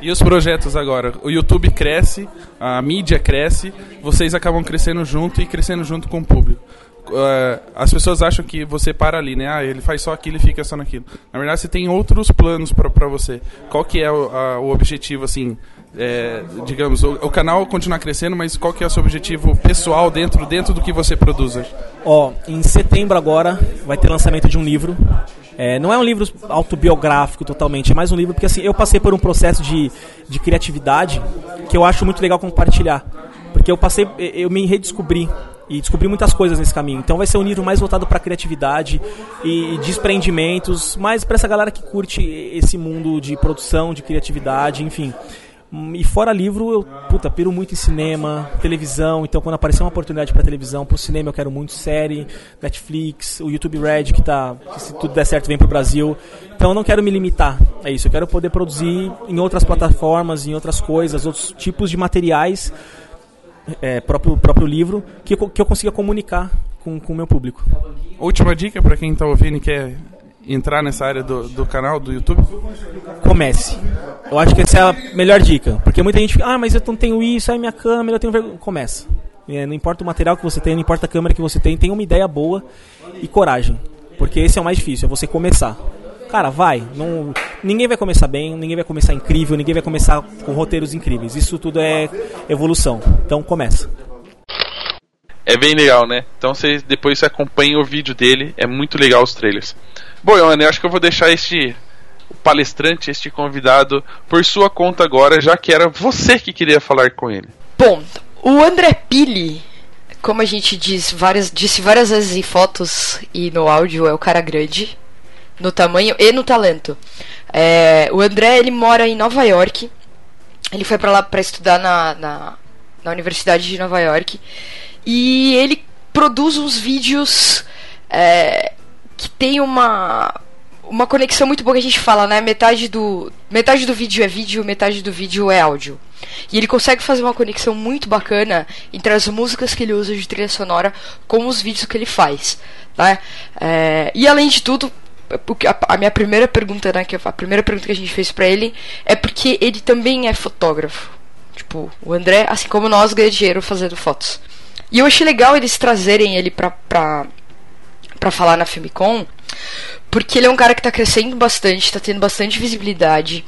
[SPEAKER 7] E os projetos agora? O YouTube cresce, a mídia cresce, vocês acabam crescendo junto e crescendo junto com o público. Uh, as pessoas acham que você para ali, né? Ah, ele faz só aquilo e fica só naquilo. Na verdade, você tem outros planos para você. Qual que é o, a, o objetivo, assim, é, digamos, o, o, canal continuar crescendo, mas qual que é o seu objetivo pessoal dentro, dentro do que você produz?
[SPEAKER 11] Ó, em setembro agora vai ter lançamento de um livro. É, não é um livro autobiográfico totalmente, é mais um livro porque assim, eu passei por um processo de, de criatividade que eu acho muito legal compartilhar. Porque eu passei, eu me redescobri e descobri muitas coisas nesse caminho. Então vai ser um livro mais voltado para criatividade e desprendimentos, mais para essa galera que curte esse mundo de produção, de criatividade, enfim. E fora livro, eu, puta, piro muito em cinema, televisão. Então, quando aparecer uma oportunidade para televisão, pro cinema eu quero muito série, Netflix, o YouTube Red, que tá, que se tudo der certo vem pro Brasil. Então, eu não quero me limitar a isso. Eu quero poder produzir em outras plataformas, em outras coisas, outros tipos de materiais, é, próprio, próprio livro, que, que eu consiga comunicar com o meu público.
[SPEAKER 7] Última dica para quem tá ouvindo e quer entrar nessa área do, do canal, do YouTube?
[SPEAKER 11] Comece. Eu acho que essa é a melhor dica. Porque muita gente fica, ah, mas eu não tenho isso, aí minha câmera, eu tenho vergonha. Começa. É, não importa o material que você tem, não importa a câmera que você tem, tem uma ideia boa e coragem. Porque esse é o mais difícil, é você começar. Cara, vai. Não, ninguém vai começar bem, ninguém vai começar incrível, ninguém vai começar com roteiros incríveis. Isso tudo é evolução. Então começa.
[SPEAKER 2] É bem legal, né? Então você depois você acompanha o vídeo dele, é muito legal os trailers. Bom, Ione, eu acho que eu vou deixar este palestrante, este convidado, por sua conta agora, já que era você que queria falar com ele.
[SPEAKER 3] Bom, o André Pili, como a gente diz várias, disse várias vezes em fotos e no áudio, é o cara grande, no tamanho e no talento. É, o André, ele mora em Nova York, ele foi para lá para estudar na, na, na Universidade de Nova York, e ele produz uns vídeos é, que tem uma uma conexão muito boa que a gente fala, né? Metade do metade do vídeo é vídeo, metade do vídeo é áudio. E ele consegue fazer uma conexão muito bacana entre as músicas que ele usa de trilha sonora com os vídeos que ele faz, né? É, e além de tudo, a, a, minha primeira pergunta, né, que a primeira pergunta que a gente fez para ele é porque ele também é fotógrafo. Tipo, o André, assim como nós, ganha dinheiro fazendo fotos. E eu achei legal eles trazerem ele pra, pra, para falar na Filmicon, porque ele é um cara que tá crescendo bastante, tá tendo bastante visibilidade,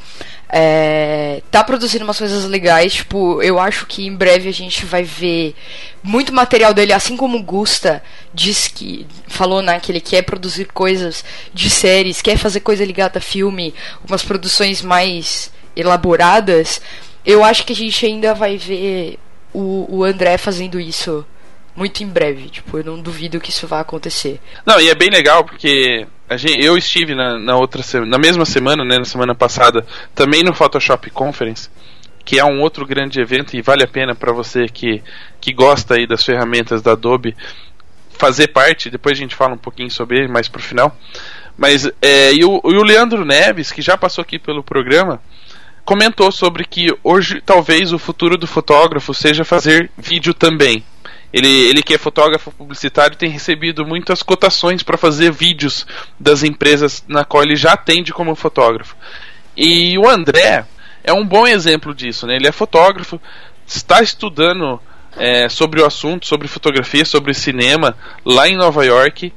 [SPEAKER 3] é, tá produzindo umas coisas legais, tipo, eu acho que em breve a gente vai ver muito material dele, assim como o Gusta diz que falou, né, que ele quer produzir coisas de séries, quer fazer coisa ligada a filme, umas produções mais elaboradas. Eu acho que a gente ainda vai ver o, o André fazendo isso muito em breve. Tipo, eu não duvido que isso vá acontecer.
[SPEAKER 2] Não, e é bem legal porque gente, eu estive na, na outra na mesma semana, né, na semana passada, também no Photoshop Conference, que é um outro grande evento e vale a pena para você que, que gosta aí das ferramentas da Adobe fazer parte. Depois a gente fala um pouquinho sobre ele mais pro final. Mas é, e, o, e o Leandro Neves, que já passou aqui pelo programa, comentou sobre que hoje talvez o futuro do fotógrafo seja fazer vídeo também. Ele, ele que é fotógrafo publicitário tem recebido muitas cotações para fazer vídeos das empresas na qual ele já atende como fotógrafo. E o André é um bom exemplo disso, né? Ele é fotógrafo, está estudando é, sobre o assunto, sobre fotografia, sobre cinema lá em Nova York.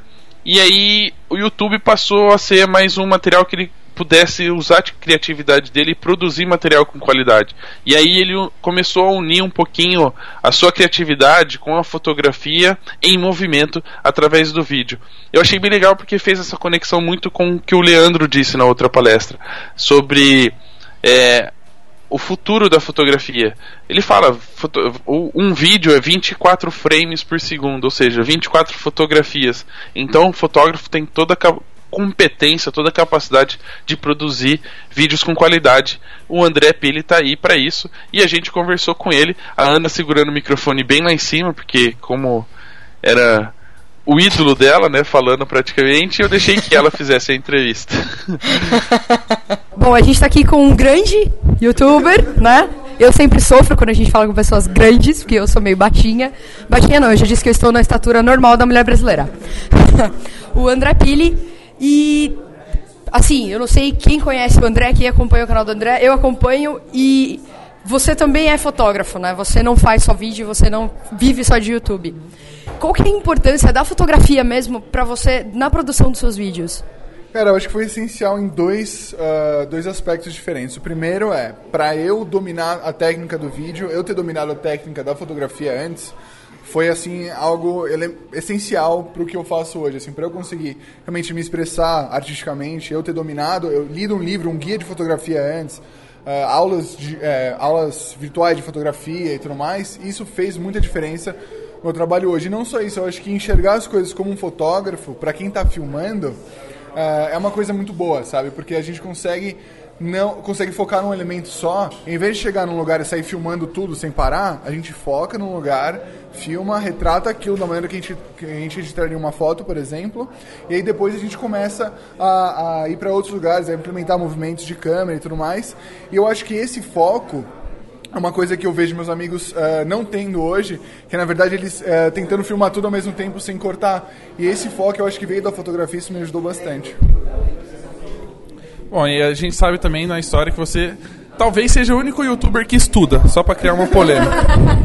[SPEAKER 2] E aí o YouTube passou a ser mais um material que ele pudesse usar a criatividade dele e produzir material com qualidade. E aí ele começou a unir um pouquinho a sua criatividade com a fotografia em movimento através do vídeo. Eu achei bem legal porque fez essa conexão muito com o que o Leandro disse na outra palestra sobre é, o futuro da fotografia. Ele fala, um vídeo é 24 frames por segundo, ou seja, 24 fotografias. Então o fotógrafo tem toda a competência, toda a capacidade de produzir vídeos com qualidade. O André Pili está aí para isso e a gente conversou com ele, a Ana segurando o microfone bem lá em cima, porque como era o ídolo dela, né, falando praticamente, eu deixei que ela fizesse a entrevista.
[SPEAKER 8] Bom, a gente está aqui com um grande youtuber, né? Eu sempre sofro quando a gente fala com pessoas grandes, porque eu sou meio baixinha. Baixinha não, eu já disse que eu estou na estatura normal da mulher brasileira. o André Pili e assim, eu não sei quem conhece o André, quem acompanha o canal do André, eu acompanho e você também é fotógrafo, né? Você não faz só vídeo, você não vive só de YouTube. Qual que é a importância da fotografia mesmo para você na produção dos seus vídeos?
[SPEAKER 12] Cara, eu acho que foi essencial em dois, uh, dois aspectos diferentes. O primeiro é, para eu dominar a técnica do vídeo, eu ter dominado a técnica da fotografia antes, foi assim algo essencial para o que eu faço hoje, assim, para eu conseguir realmente me expressar artisticamente, eu ter dominado, eu lido um livro, um guia de fotografia antes, uh, aulas, de, uh, aulas virtuais de fotografia e tudo mais, isso fez muita diferença no meu trabalho hoje. E não só isso, eu acho que enxergar as coisas como um fotógrafo, para quem está filmando, uh, é uma coisa muito boa, sabe? Porque a gente consegue não consegue focar num elemento só, em vez de chegar num lugar e sair filmando tudo sem parar, a gente foca num lugar, filma, retrata aquilo da maneira que a gente, que a gente editaria uma foto, por exemplo, e aí depois a gente começa a, a ir para outros lugares, a implementar movimentos de câmera e tudo mais. E eu acho que esse foco é uma coisa que eu vejo meus amigos uh, não tendo hoje, que na verdade eles uh, tentando filmar tudo ao mesmo tempo sem cortar. E esse foco eu acho que veio da fotografia, isso me ajudou bastante.
[SPEAKER 7] Bom, e a gente sabe também na história que você talvez seja o único youtuber que estuda, só para criar uma polêmica.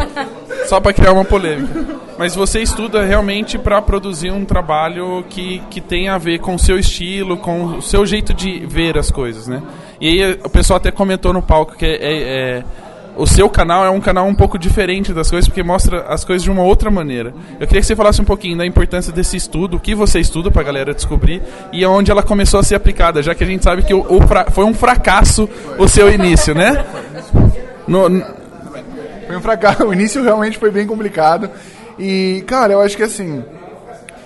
[SPEAKER 7] só para criar uma polêmica. Mas você estuda realmente para produzir um trabalho que, que tem a ver com o seu estilo, com o seu jeito de ver as coisas, né? E aí o pessoal até comentou no palco que é, é, é o seu canal é um canal um pouco diferente das coisas, porque mostra as coisas de uma outra maneira. Eu queria que você falasse um pouquinho da importância desse estudo, o que você estuda para a galera descobrir e onde ela começou a ser aplicada, já que a gente sabe que o, o foi um fracasso o seu início, né?
[SPEAKER 12] No. Foi um fracasso, o início realmente foi bem complicado. E, cara, eu acho que assim,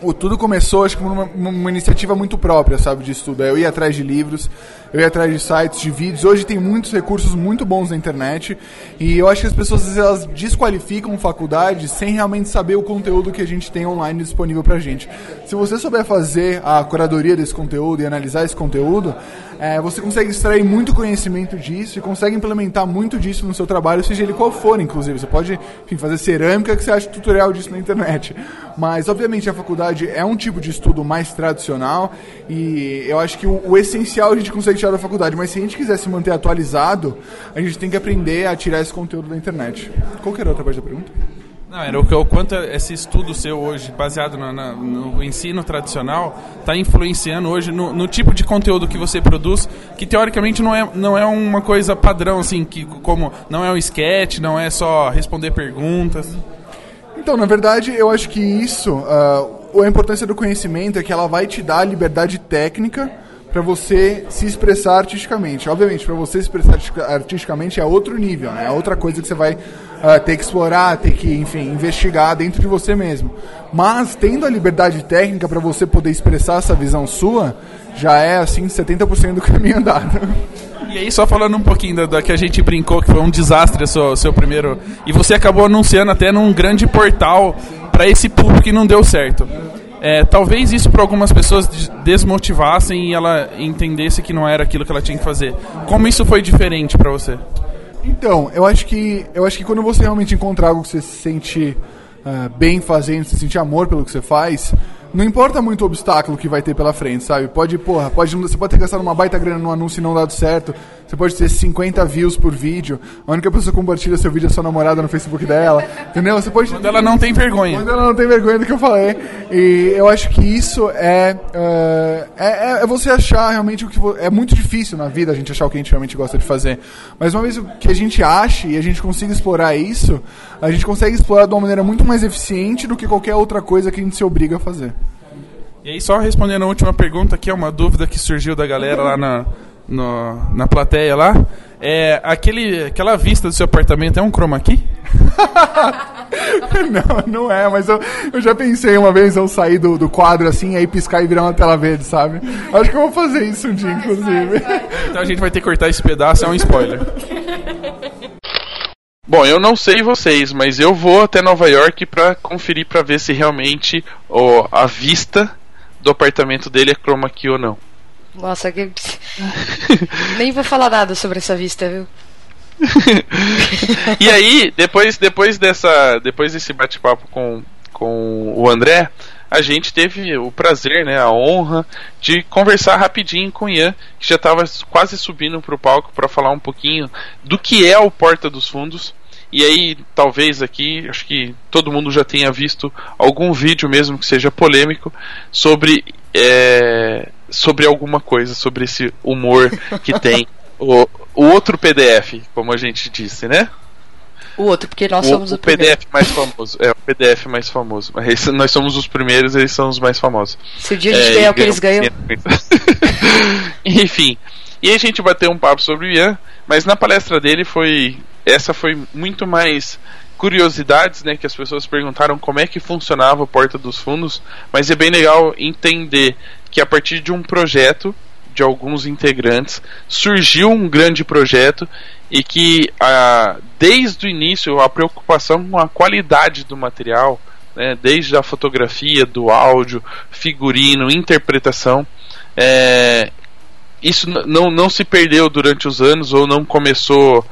[SPEAKER 12] o tudo começou, acho que uma, uma, iniciativa muito própria, sabe, de estudo. Eu ia atrás de livros, eu ia atrás de sites, de vídeos. Hoje tem muitos recursos muito bons na internet e eu acho que as pessoas elas desqualificam faculdade sem realmente saber o conteúdo que a gente tem online disponível pra gente. Se você souber fazer a curadoria desse conteúdo e analisar esse conteúdo, é, você consegue extrair muito conhecimento disso e consegue implementar muito disso no seu trabalho, seja ele qual for, inclusive. Você pode enfim, fazer cerâmica que você acha tutorial disso na internet. Mas, obviamente, a faculdade é um tipo de estudo mais tradicional e eu acho que o, o essencial a gente consegue tirar da faculdade. Mas se a gente quiser se manter atualizado, a gente tem que aprender a tirar esse conteúdo da internet. Qual que era a outra parte da pergunta?
[SPEAKER 7] Não, era o, o quanto esse estudo seu hoje, baseado no, na, no ensino tradicional, está influenciando hoje no, no, tipo de conteúdo que você produz, que teoricamente não é, não é uma coisa padrão, assim, que como não é um sketch, não é só responder perguntas.
[SPEAKER 12] Então, na verdade, eu acho que isso, uh, a importância do conhecimento é que ela vai te dar liberdade técnica para você se expressar artisticamente. Obviamente, para você se expressar artisticamente é outro nível, né? é outra coisa que você vai uh, ter que explorar, ter que, enfim, investigar dentro de você mesmo. Mas tendo a liberdade técnica para você poder expressar essa visão sua, já é assim 70% do caminho andado.
[SPEAKER 7] E aí, só falando um pouquinho da, da, que a gente brincou, que foi um desastre o seu, seu primeiro. E você acabou anunciando até num grande portal para esse público que não deu certo. É, talvez isso para algumas pessoas desmotivassem e ela entendesse que não era aquilo que ela tinha que fazer. Como isso foi diferente para você?
[SPEAKER 12] Então, eu acho que eu acho que quando você realmente encontrar algo que você se sente uh, bem fazendo, se sente amor pelo que você faz, não importa muito o obstáculo que vai ter pela frente, sabe? Pode, porra, pode, você pode ter gastado uma baita grana num anúncio e não dado certo. Você pode ter 50 views por vídeo. A única pessoa que compartilha seu vídeo é sua namorada no Facebook dela. Entendeu? Você pode.
[SPEAKER 7] Quando ela não tem vergonha.
[SPEAKER 12] Quando ela não tem vergonha do que eu falei. E eu acho que isso é. Uh, é, é, você achar realmente o que. É muito difícil na vida a gente achar o que a gente realmente gosta de fazer. Mas uma vez que a gente ache e a gente consiga explorar isso, a gente consegue explorar de uma maneira muito mais eficiente do que qualquer outra coisa que a gente se obriga a fazer.
[SPEAKER 7] E aí, só respondendo a última pergunta, que é uma dúvida que surgiu da galera lá na, no, na plateia lá. É, aquele, aquela vista do seu apartamento é um chroma key?
[SPEAKER 12] não, não é, mas eu, eu já pensei uma vez eu sair do, do quadro assim, aí piscar e virar uma tela verde, sabe? Acho que eu vou fazer isso um dia, inclusive.
[SPEAKER 7] Então a gente vai ter que cortar esse pedaço, é um spoiler.
[SPEAKER 2] Bom, eu não sei vocês, mas eu vou até Nova York para conferir para ver se realmente oh, a vista do apartamento dele é chroma key ou não.
[SPEAKER 3] Nossa, que... nem vou falar nada sobre essa vista, viu?
[SPEAKER 2] e aí, depois, depois dessa, depois desse bate-papo com, com o André, a gente teve o prazer, né, a honra de conversar rapidinho com o Ian, que já estava quase subindo para o palco para falar um pouquinho do que é o Porta dos Fundos. E aí, talvez aqui, acho que todo mundo já tenha visto algum vídeo mesmo que seja polêmico sobre é, sobre alguma coisa, sobre esse humor que tem o, o outro PDF, como a gente disse, né?
[SPEAKER 3] O outro, porque nós
[SPEAKER 2] o,
[SPEAKER 3] somos o,
[SPEAKER 2] o PDF mais famoso. É, o PDF mais famoso. Mas nós somos os primeiros, eles são os mais famosos.
[SPEAKER 3] Se o dia a gente é, ganhar o que eles ganham.
[SPEAKER 2] Enfim. E aí a gente bateu um papo sobre o Ian, mas na palestra dele foi. Essa foi muito mais curiosidades, né? Que as pessoas perguntaram como é que funcionava a Porta dos Fundos, mas é bem legal entender que a partir de um projeto de alguns integrantes surgiu um grande projeto e que a, desde o início a preocupação com a qualidade do material, né, desde a fotografia, do áudio, figurino, interpretação, é, isso não, não se perdeu durante os anos ou não começou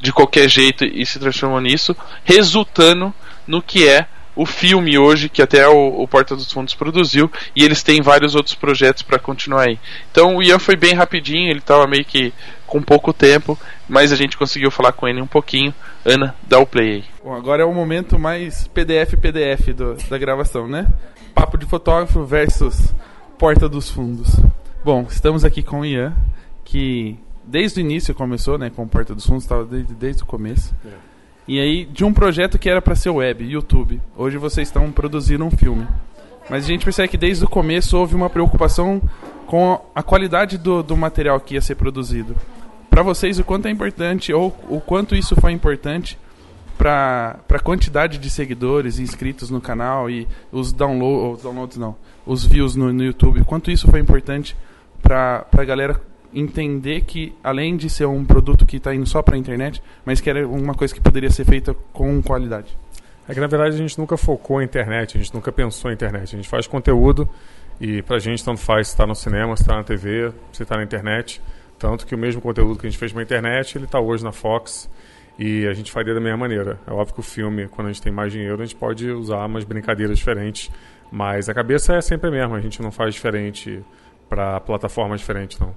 [SPEAKER 2] de qualquer jeito e se transformou nisso, resultando no que é o filme hoje, que até o, o, Porta dos Fundos produziu, e eles têm vários outros projetos para continuar aí. Então o Ian foi bem rapidinho, ele estava meio que com pouco tempo, mas a gente conseguiu falar com ele um pouquinho. Ana, dá o play aí.
[SPEAKER 7] Bom, agora é o momento mais PDF-PDF da gravação, né? Papo de fotógrafo versus Porta dos Fundos. Bom, estamos aqui com o Ian, que desde o início começou, né, com Porta dos Fundos, estava desde, desde o começo. É. E aí, de um projeto que era para ser web, YouTube. Hoje vocês estão produzindo um filme. Mas a gente percebe que desde o começo houve uma preocupação com a qualidade do, do material que ia ser produzido. Para vocês, o quanto é importante, ou o quanto isso foi importante para a quantidade de seguidores inscritos no canal e os, download, os downloads, não, os views no, no YouTube, quanto isso foi importante para a galera entender que, além de ser um produto que está indo só para a internet, mas que era uma coisa que poderia ser feita com qualidade?
[SPEAKER 13] É que, na verdade, a gente nunca focou em internet, a gente nunca pensou em internet. A gente faz conteúdo e, para a gente, tanto faz se está no cinema, se está na TV, se está na internet. Tanto que o mesmo conteúdo que a gente fez para a internet, ele está hoje na Fox e a gente faria da mesma maneira. É óbvio que o filme, quando a gente tem mais dinheiro, a gente pode usar umas brincadeiras diferentes, mas a cabeça é sempre a mesma, a gente não faz diferente para plataformas diferentes, não.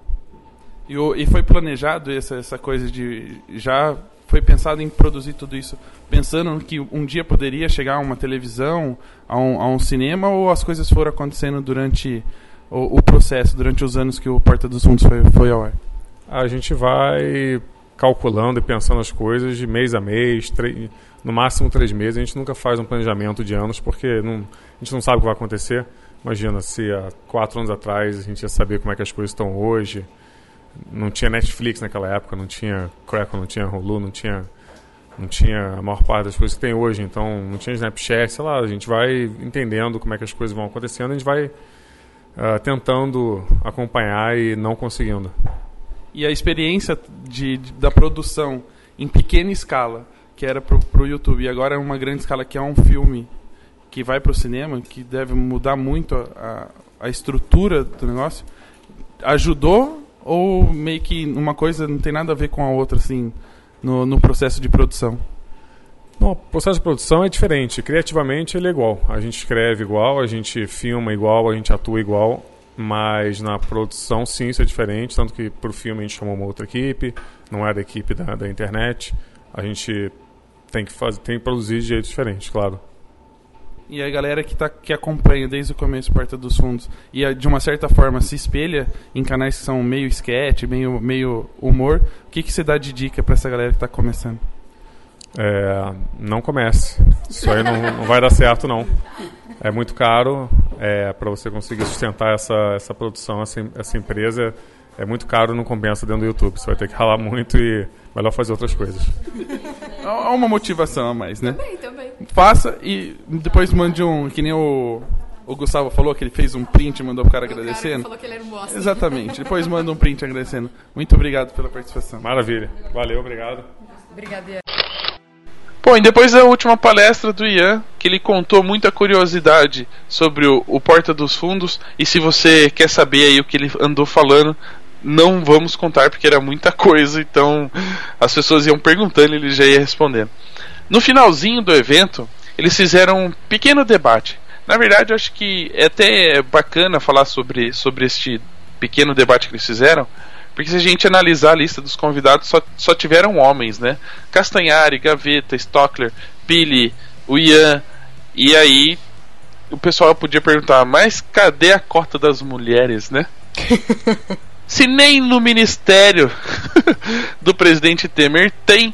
[SPEAKER 7] E, e foi planejado essa, essa coisa de. Já foi pensado em produzir tudo isso pensando que um dia poderia chegar a uma televisão, a um, a um cinema, ou as coisas foram acontecendo durante o, o, processo, durante os anos que o Porta dos Fundos foi, foi ao ar?
[SPEAKER 13] A gente vai calculando e pensando as coisas de mês a mês, no máximo três meses. A gente nunca faz um planejamento de anos porque não, a gente não sabe o que vai acontecer. Imagina se há quatro anos atrás a gente ia saber como é que as coisas estão hoje não tinha Netflix naquela época, não tinha Crackle, não tinha Hulu, não tinha não tinha a maior parte das coisas que tem hoje, então não tinha Snapchat, sei lá, a gente vai entendendo como é que as coisas vão acontecendo, a gente vai uh, tentando acompanhar e não conseguindo.
[SPEAKER 7] E a experiência de, de da produção em pequena escala, que era para o YouTube, e agora é uma grande escala, que é um filme que vai para o cinema, que deve mudar muito a, a, a estrutura do negócio, ajudou ou meio que uma coisa não tem nada a ver com a outra, assim, no, no processo de produção?
[SPEAKER 13] Não, o processo de produção é diferente. Criativamente ele é igual. A gente escreve igual, a gente filma igual, a gente atua igual, mas na produção sim isso é diferente. Tanto que para o filme a gente chamou uma outra equipe, não é da equipe da, da internet. A gente tem que, fazer, tem que produzir de jeito diferente, claro
[SPEAKER 7] e a galera que, tá, que acompanha desde o começo Porta dos Fundos e de uma certa forma se espelha em canais que são meio sketch, meio, meio humor, o que, que você dá de dica para essa galera que está começando?
[SPEAKER 13] É, não comece. Isso aí não, não, vai dar certo, não. É muito caro é, para você conseguir sustentar essa, essa produção, essa, essa empresa. É muito caro, não compensa dentro do YouTube. Você vai ter que ralar muito e melhor fazer outras coisas.
[SPEAKER 7] Há uma motivação a mais, né?
[SPEAKER 8] Também, também.
[SPEAKER 7] Faça e depois mande um. Que nem o, o Gustavo falou, que ele fez um print e mandou pro cara o agradecendo. Cara
[SPEAKER 8] falou que ele era um bosta.
[SPEAKER 7] Exatamente. depois manda um print agradecendo. Muito obrigado pela participação.
[SPEAKER 13] Maravilha. Valeu, obrigado.
[SPEAKER 8] Obrigado, Ian.
[SPEAKER 2] Bom, e depois da última palestra do Ian, que ele contou muita curiosidade sobre o, o Porta dos Fundos, e se você quer saber aí o que ele andou falando, não vamos contar porque era muita coisa, então as pessoas iam perguntando e ele já ia respondendo. No finalzinho do evento, eles fizeram um pequeno debate. Na verdade, eu acho que é até bacana falar sobre, sobre este pequeno debate que eles fizeram, porque se a gente analisar a lista dos convidados, só, só tiveram homens, né? Castanhari, Gaveta, Stockler, Billy, o Ian, e aí o pessoal podia perguntar, mas cadê a cota das mulheres, né? Se nem no ministério do presidente Temer tem,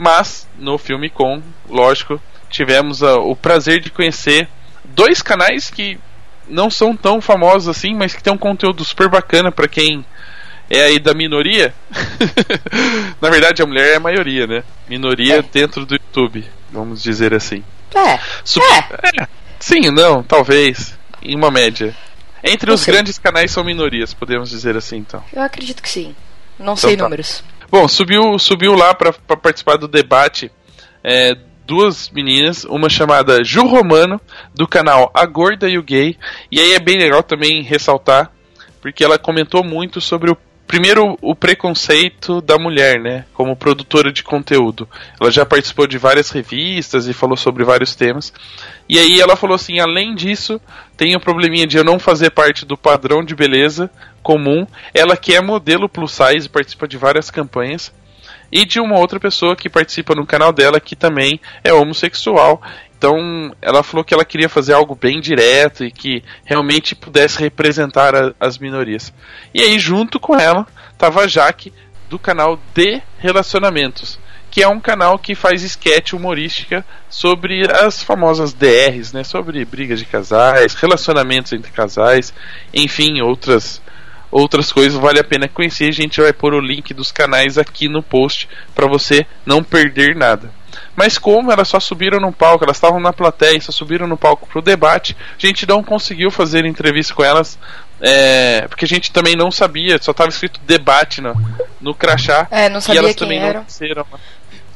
[SPEAKER 2] mas no filme com, lógico, tivemos uh, o prazer de conhecer dois canais que não são tão famosos assim, mas que tem um conteúdo super bacana para quem é aí da minoria. Na verdade, a mulher é a maioria, né? Minoria é. dentro do YouTube, vamos dizer assim.
[SPEAKER 3] É.
[SPEAKER 2] é. Sim, não, talvez. Em uma média. Entre não os sei. grandes canais são minorias, podemos dizer assim, então.
[SPEAKER 3] Eu acredito que sim. Não então, sei tá. números.
[SPEAKER 2] Bom, subiu, subiu lá para participar do debate é, duas meninas, uma chamada Ju Romano, do canal A Gorda e o Gay. E aí é bem legal também ressaltar, porque ela comentou muito sobre o primeiro o preconceito da mulher, né, como produtora de conteúdo. Ela já participou de várias revistas e falou sobre vários temas. E aí ela falou assim, além disso, tem o probleminha de eu não fazer parte do padrão de beleza comum. Ela que é modelo plus size, participa de várias campanhas e de uma outra pessoa que participa no canal dela que também é homossexual. Então ela falou que ela queria fazer algo bem direto e que realmente pudesse representar a, as minorias. E aí, junto com ela, tava a Jaque do canal de Relacionamentos, que é um canal que faz sketch humorística sobre as famosas DRs, né? Sobre brigas de casais, relacionamentos entre casais, enfim, outras outras coisas vale a pena conhecer. A gente vai pôr o link dos canais aqui no post para você não perder nada. Mas como elas só subiram no palco, elas estavam na plateia, só subiram no palco pro debate, a gente não conseguiu fazer entrevista com elas, é, porque a gente também não sabia, só estava escrito debate no, no crachá.
[SPEAKER 3] É, não sabia
[SPEAKER 2] e elas também
[SPEAKER 3] eram.
[SPEAKER 2] não desceram.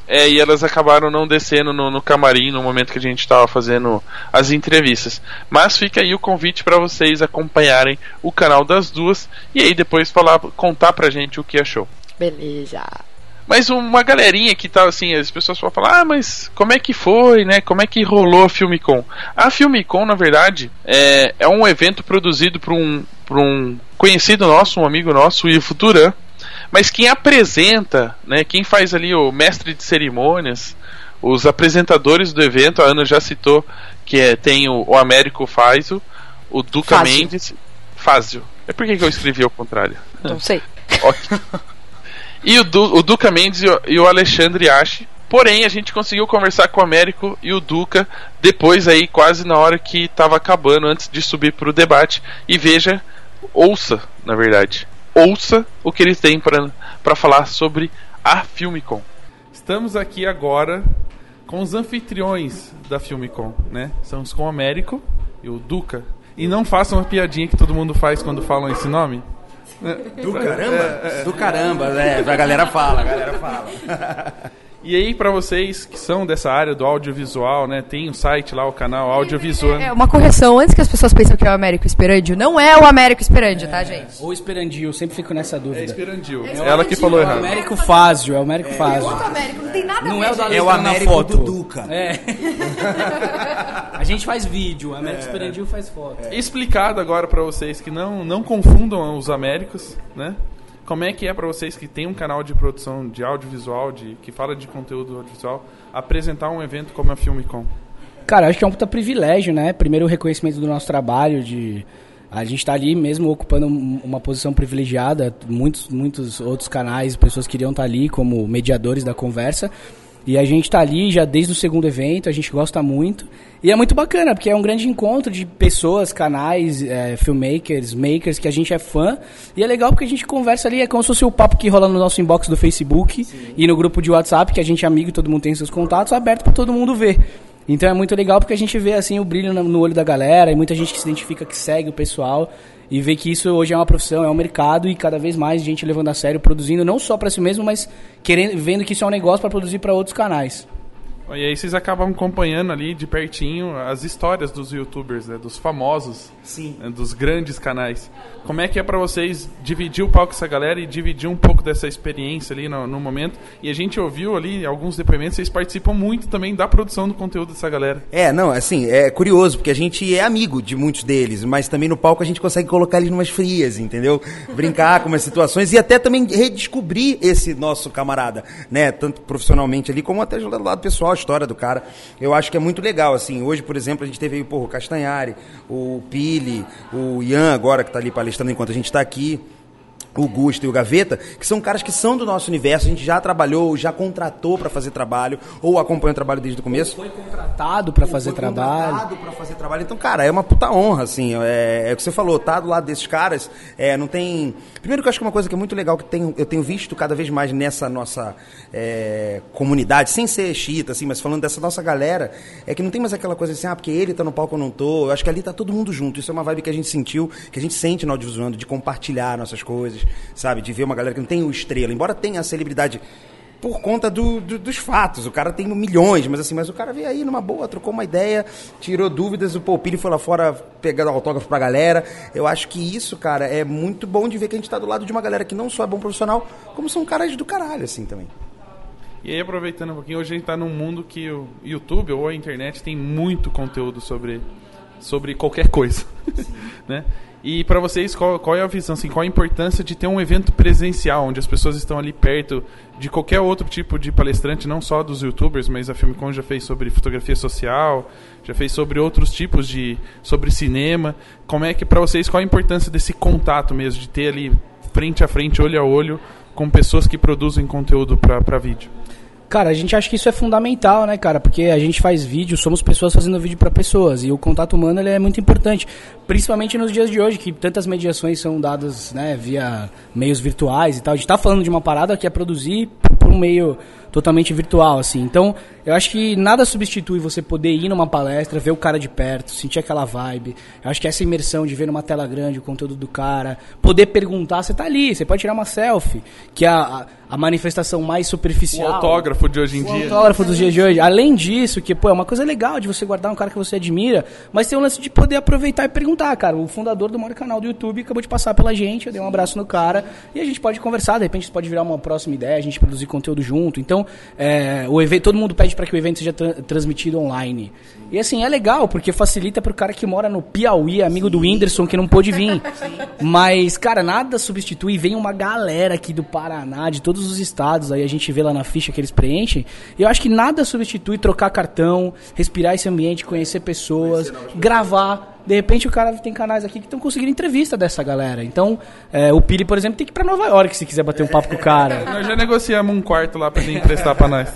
[SPEAKER 2] É, e elas acabaram não descendo no, no camarim no momento que a gente estava fazendo as entrevistas. Mas fica aí o convite para vocês acompanharem o canal das duas e aí depois falar, contar pra gente o que achou.
[SPEAKER 3] Beleza.
[SPEAKER 2] Mas uma galerinha que tá assim, as pessoas vão falar, ah, mas como é que foi, né? Como é que rolou a Filmicon? A Filmicon, na verdade, é, é um evento produzido por um, por um conhecido nosso, um amigo nosso, o Ivo Duran. Mas quem apresenta, né, quem faz ali o mestre de cerimônias, os apresentadores do evento, a Ana já citou que é, tem o, o Américo Fazio, o Duca
[SPEAKER 3] Fázio.
[SPEAKER 2] Mendes. Fázio. É por que eu escrevi ao contrário?
[SPEAKER 3] Não sei.
[SPEAKER 2] Ok. E o, du, o Duca Mendes e o, e o Alexandre Ache. Porém, a gente conseguiu conversar com o Américo e o Duca depois aí, quase na hora que estava acabando, antes de subir para o debate. E veja, ouça, na verdade, ouça o que eles têm para falar sobre a Filmicon.
[SPEAKER 7] Estamos aqui agora com os anfitriões da Filmicon, né? Estamos com o Américo e o Duca. E não façam uma piadinha que todo mundo faz quando falam esse nome.
[SPEAKER 14] Do caramba? Do caramba, é, a galera fala, a galera fala.
[SPEAKER 7] E aí, para vocês que são dessa área do audiovisual, né? Tem o um site lá, o canal Audiovisual.
[SPEAKER 8] É, uma correção, antes que as pessoas pensem que é o Américo Esperandio, não é o Américo Esperandio, tá, gente?
[SPEAKER 14] Ou Esperandio, sempre fico nessa dúvida.
[SPEAKER 7] É Esperandio.
[SPEAKER 8] É
[SPEAKER 7] Ela que falou
[SPEAKER 14] É o
[SPEAKER 7] errado.
[SPEAKER 14] Américo Fázio, é o Américo
[SPEAKER 8] É
[SPEAKER 14] Fázio.
[SPEAKER 8] outro Américo, não tem nada a
[SPEAKER 14] Não
[SPEAKER 8] ver.
[SPEAKER 14] é o da
[SPEAKER 15] É o Américo
[SPEAKER 14] foto.
[SPEAKER 15] do Duca.
[SPEAKER 14] É. a gente faz vídeo, o Américo Esperandio faz foto.
[SPEAKER 7] Explicado agora para vocês que não, não confundam os Américos, né? Como é que é para vocês que tem um canal de produção de audiovisual, de, que fala de conteúdo audiovisual, apresentar um evento como a Filmicon?
[SPEAKER 14] Cara, acho que é um puta privilégio, né? Primeiro o reconhecimento do nosso trabalho, de a gente tá ali mesmo ocupando um- uma posição privilegiada, muitos muitos outros canais, pessoas queriam estar ali como mediadores da conversa. E a gente tá ali já desde o segundo evento, a gente gosta muito. E é muito bacana, porque é um grande encontro de pessoas, canais, é, filmmakers, makers, que a gente é fã. E é legal porque a gente conversa ali, é como se fosse o papo que rola no nosso inbox do Facebook e no grupo de WhatsApp, que a gente é amigo e todo mundo tem seus contatos, aberto para todo mundo ver. Então é muito legal porque a gente vê assim o brilho no olho da galera e muita gente que se identifica, que segue o pessoal e vê que isso hoje é uma profissão, é um mercado e cada vez mais gente levando a sério, produzindo não só para si mesmo, mas querendo, vendo que isso é um negócio para produzir para outros canais.
[SPEAKER 7] E aí vocês acabam acompanhando ali de pertinho as histórias dos youtubers, né, dos famosos,
[SPEAKER 15] Sim.
[SPEAKER 7] né, dos grandes canais. Como é que é pra vocês dividir o palco com essa galera e dividir um pouco dessa experiência ali no, no momento? E a gente ouviu ali alguns depoimentos, vocês participam muito também da produção do conteúdo dessa galera.
[SPEAKER 15] É, não, assim, é curioso, porque a gente é amigo de muitos deles, mas também no palco a gente consegue colocar eles numas frias, entendeu? Brincar com umas situações e até também redescobrir esse nosso camarada, né? Tanto profissionalmente ali, como até do lado pessoal, a história do cara. Eu acho que é muito legal, assim. Hoje, por exemplo, a gente teve aí, porra, o Castanhari, o Pili, o Ian agora, que tá ali palestrando enquanto a gente tá aqui o Gusto e o Gaveta, que são caras que são do nosso universo, a gente já trabalhou, já contratou para fazer trabalho, ou acompanha o trabalho desde o começo.
[SPEAKER 14] Foi contratado para fazer
[SPEAKER 15] foi
[SPEAKER 14] trabalho.
[SPEAKER 15] contratado pra fazer trabalho. Então, cara, é uma puta honra, assim. É, é o que você falou, tá do lado desses caras, é, não tem. Primeiro que eu acho que uma coisa que é muito legal que tem, eu tenho visto cada vez mais nessa nossa é, comunidade, sem ser chita, assim, mas falando dessa nossa galera, é que não tem mais aquela coisa assim, ah, porque ele tá no palco eu não tô. Eu acho que ali tá todo mundo junto. Isso é uma vibe que a gente sentiu, que a gente sente no audiovisual, de compartilhar nossas coisas, sabe? De ver uma galera que não tem o estrela, embora tenha a celebridade por conta do- do- dos fatos. O cara tem milhões, mas assim, mas o cara veio aí numa boa, trocou uma ideia, tirou dúvidas, o Poupilho foi lá fora pegando autógrafo pra galera. Eu acho que isso, cara, é muito bom de ver que a gente tá do lado de uma galera que não só é bom profissional, como são caras do caralho, assim, também.
[SPEAKER 7] E aí, aproveitando um pouquinho, hoje a gente tá num mundo que o YouTube ou a internet tem muito conteúdo sobre, sobre qualquer coisa. né? E pra vocês, qual, qual é a visão, assim, qual a importância de ter um evento presencial, onde as pessoas estão ali perto de qualquer outro tipo de palestrante, não só dos youtubers, mas a Filmicon já fez sobre fotografia social, já fez sobre outros tipos de... sobre cinema. Como é que, pra vocês, qual a importância desse contato mesmo, de ter ali frente a frente, olho a olho, com pessoas que produzem conteúdo pra vídeo?
[SPEAKER 14] Cara, a gente acha que isso é fundamental, né, cara? Porque a gente faz vídeo, somos pessoas fazendo vídeo para pessoas e o contato humano ele é muito importante, principalmente nos dias de hoje que tantas mediações são dadas, né, via meios virtuais e tal. A gente tá falando de uma parada que é produzir por um meio totalmente virtual, assim. Então, eu acho que nada substitui você poder ir numa palestra, ver o cara de perto, sentir aquela vibe. Eu acho que essa imersão de ver numa tela grande o conteúdo do cara, poder perguntar, você tá ali, você pode tirar uma selfie, que é a, a, manifestação mais
[SPEAKER 7] O
[SPEAKER 14] superficial.
[SPEAKER 7] autógrafo de hoje em
[SPEAKER 14] O
[SPEAKER 7] dia.
[SPEAKER 14] autógrafo dos dias de hoje. Além disso, que pô, é uma coisa legal de você guardar um cara que você admira, mas tem o lance de poder aproveitar e perguntar, cara. O fundador do maior canal do YouTube acabou de passar pela gente, eu dei um abraço no cara e a gente pode conversar, de repente isso pode virar uma próxima ideia, a gente produzir conteúdo junto. Então, é, o evento, todo mundo pede para que o evento seja tra- transmitido online. E assim, é legal, porque facilita pro cara que mora no Piauí, amigo do Whindersson, que não pôde vir. Mas, cara, nada substitui. Vem uma galera aqui do Paraná, de todos os estados, aí a gente vê lá na ficha que eles preenchem. E eu acho que nada substitui trocar cartão, respirar esse ambiente, conhecer pessoas, gravar. De repente o cara tem canais aqui que estão conseguindo entrevista dessa galera. Então, é, o Pili, por exemplo, tem que ir pra Nova York se quiser bater um papo com o cara.
[SPEAKER 7] Nós já negociamos um quarto lá pra ele emprestar pra nós.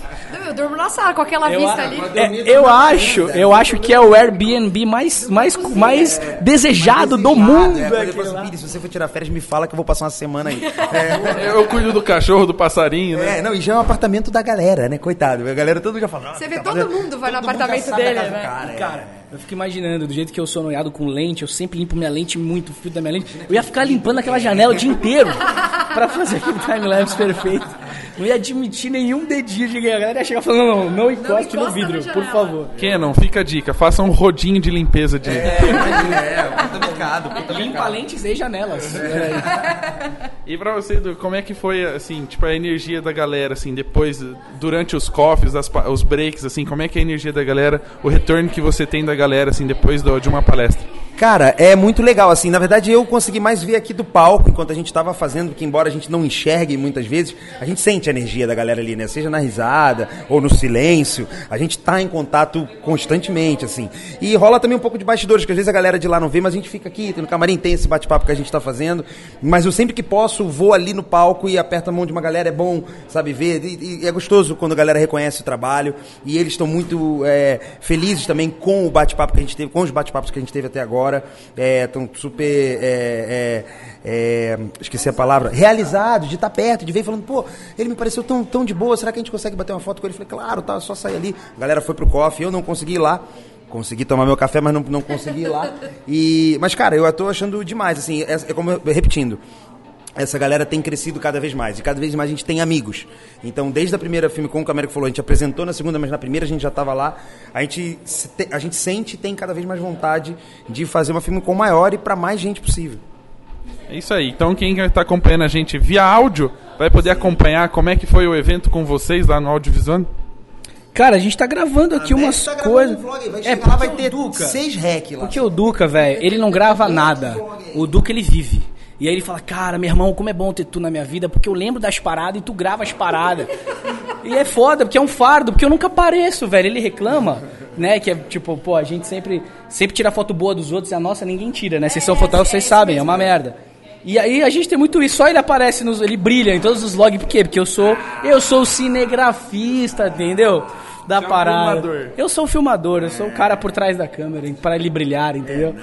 [SPEAKER 8] Eu durmo na sala com aquela
[SPEAKER 14] Eu,
[SPEAKER 8] vista
[SPEAKER 14] a-
[SPEAKER 8] ali.
[SPEAKER 14] é, eu acho, eu acho que é o Airbnb mais, mais, mais desejado do mundo.
[SPEAKER 15] É,
[SPEAKER 14] é
[SPEAKER 15] falo assim,
[SPEAKER 14] lá.
[SPEAKER 15] Pili, se você for tirar férias, me fala que eu vou passar uma semana aí. É,
[SPEAKER 7] Eu cuido do cachorro, do passarinho, né?
[SPEAKER 15] É, não, e já é um apartamento da galera, né? Coitado. A galera todo já fala. "Ah,
[SPEAKER 8] Você vê
[SPEAKER 15] tá
[SPEAKER 8] todo
[SPEAKER 15] fazendo-
[SPEAKER 8] mundo vai no
[SPEAKER 15] todo mundo já
[SPEAKER 8] apartamento dele,
[SPEAKER 15] do
[SPEAKER 8] né?
[SPEAKER 15] Cara, é.
[SPEAKER 14] Cara, eu fico imaginando, do jeito que eu sou noiado com lente, eu sempre limpo minha lente muito, o fio da minha lente. Eu ia ficar limpando aquela janela o dia inteiro pra fazer aquele timelapse perfeito. Não ia admitir nenhum dedinho de A galera ia chegar falando, não, não encoste no vidro, por favor.
[SPEAKER 7] Canon, fica a dica, faça um rodinho de limpeza de.
[SPEAKER 15] É, puta mercado, puta
[SPEAKER 14] Limpa lentes e janelas.
[SPEAKER 7] E pra você, Edu, como é que foi, assim, tipo, a energia da galera, assim, depois, durante os coffees, as os breaks, assim, como é que é a energia da galera, o retorno que você tem da galera, assim, depois do- de uma palestra?
[SPEAKER 15] Cara, é muito legal, assim, na verdade eu consegui mais ver aqui do palco enquanto a gente tava fazendo, porque embora a gente não enxergue muitas vezes, a gente sente a energia da galera ali, né? Seja na risada ou no silêncio, a gente tá em contato constantemente, assim. E rola também um pouco de bastidores, que às vezes a galera de lá não vê, mas a gente fica aqui, no camarim, tem esse bate-papo que a gente tá fazendo, mas eu sempre que posso vou ali no palco e aperto a mão de uma galera, é bom, sabe, ver, e, e é gostoso quando a galera reconhece o trabalho, e eles estão muito é, felizes também com o bate-papo que a gente teve, com os bate-papos que a gente teve até agora, estão super, é, é, é, esqueci a palavra, realizados de estar perto, de ver falando, pô, ele me pareceu tão, tão de boa, será que a gente consegue bater uma foto com ele? Eu falei, claro, tá, só sair ali. A galera foi pro coffee, eu não consegui ir lá. Consegui tomar meu café, mas não, não consegui ir lá. E, mas, cara, eu tô achando demais, assim, é, é como repetindo. Essa galera tem crescido cada vez mais. E cada vez mais a gente tem amigos. Então, desde a primeira filme com o que o Américo falou, a gente apresentou na segunda, mas na primeira a gente já estava lá. A gente, a gente sente e tem cada vez mais vontade de fazer uma filme com maior e para mais gente possível.
[SPEAKER 7] É isso aí. Então quem está acompanhando a gente via áudio vai poder acompanhar como é que foi o evento com vocês lá no Audiovisual.
[SPEAKER 14] Cara, a gente tá gravando aqui umas coisas.
[SPEAKER 15] É,
[SPEAKER 14] porque
[SPEAKER 15] lá vai
[SPEAKER 14] o
[SPEAKER 15] ter
[SPEAKER 14] Duca-
[SPEAKER 15] seis rec lá.
[SPEAKER 14] Porque o Duca, velho, ele não grava nada. O Duca, ele vive. E aí ele fala, cara, meu irmão, como é bom ter tu na minha vida, porque eu lembro das paradas e tu grava as paradas. E é foda, porque é um fardo, porque eu nunca apareço, velho. Ele reclama, né, que é tipo, pô, a gente sempre, sempre tira foto boa dos outros e a nossa ninguém tira, né? Vocês são fotógrafos, vocês sabem, é uma merda. E aí a gente tem muito isso, só ele aparece nos. Ele brilha em todos os logs, por quê? Porque eu sou. Eu sou o cinegrafista, entendeu? Da
[SPEAKER 7] Você é um
[SPEAKER 14] parada. eu sou o filmador, eu sou o cara por trás da câmera, para ele brilhar, entendeu?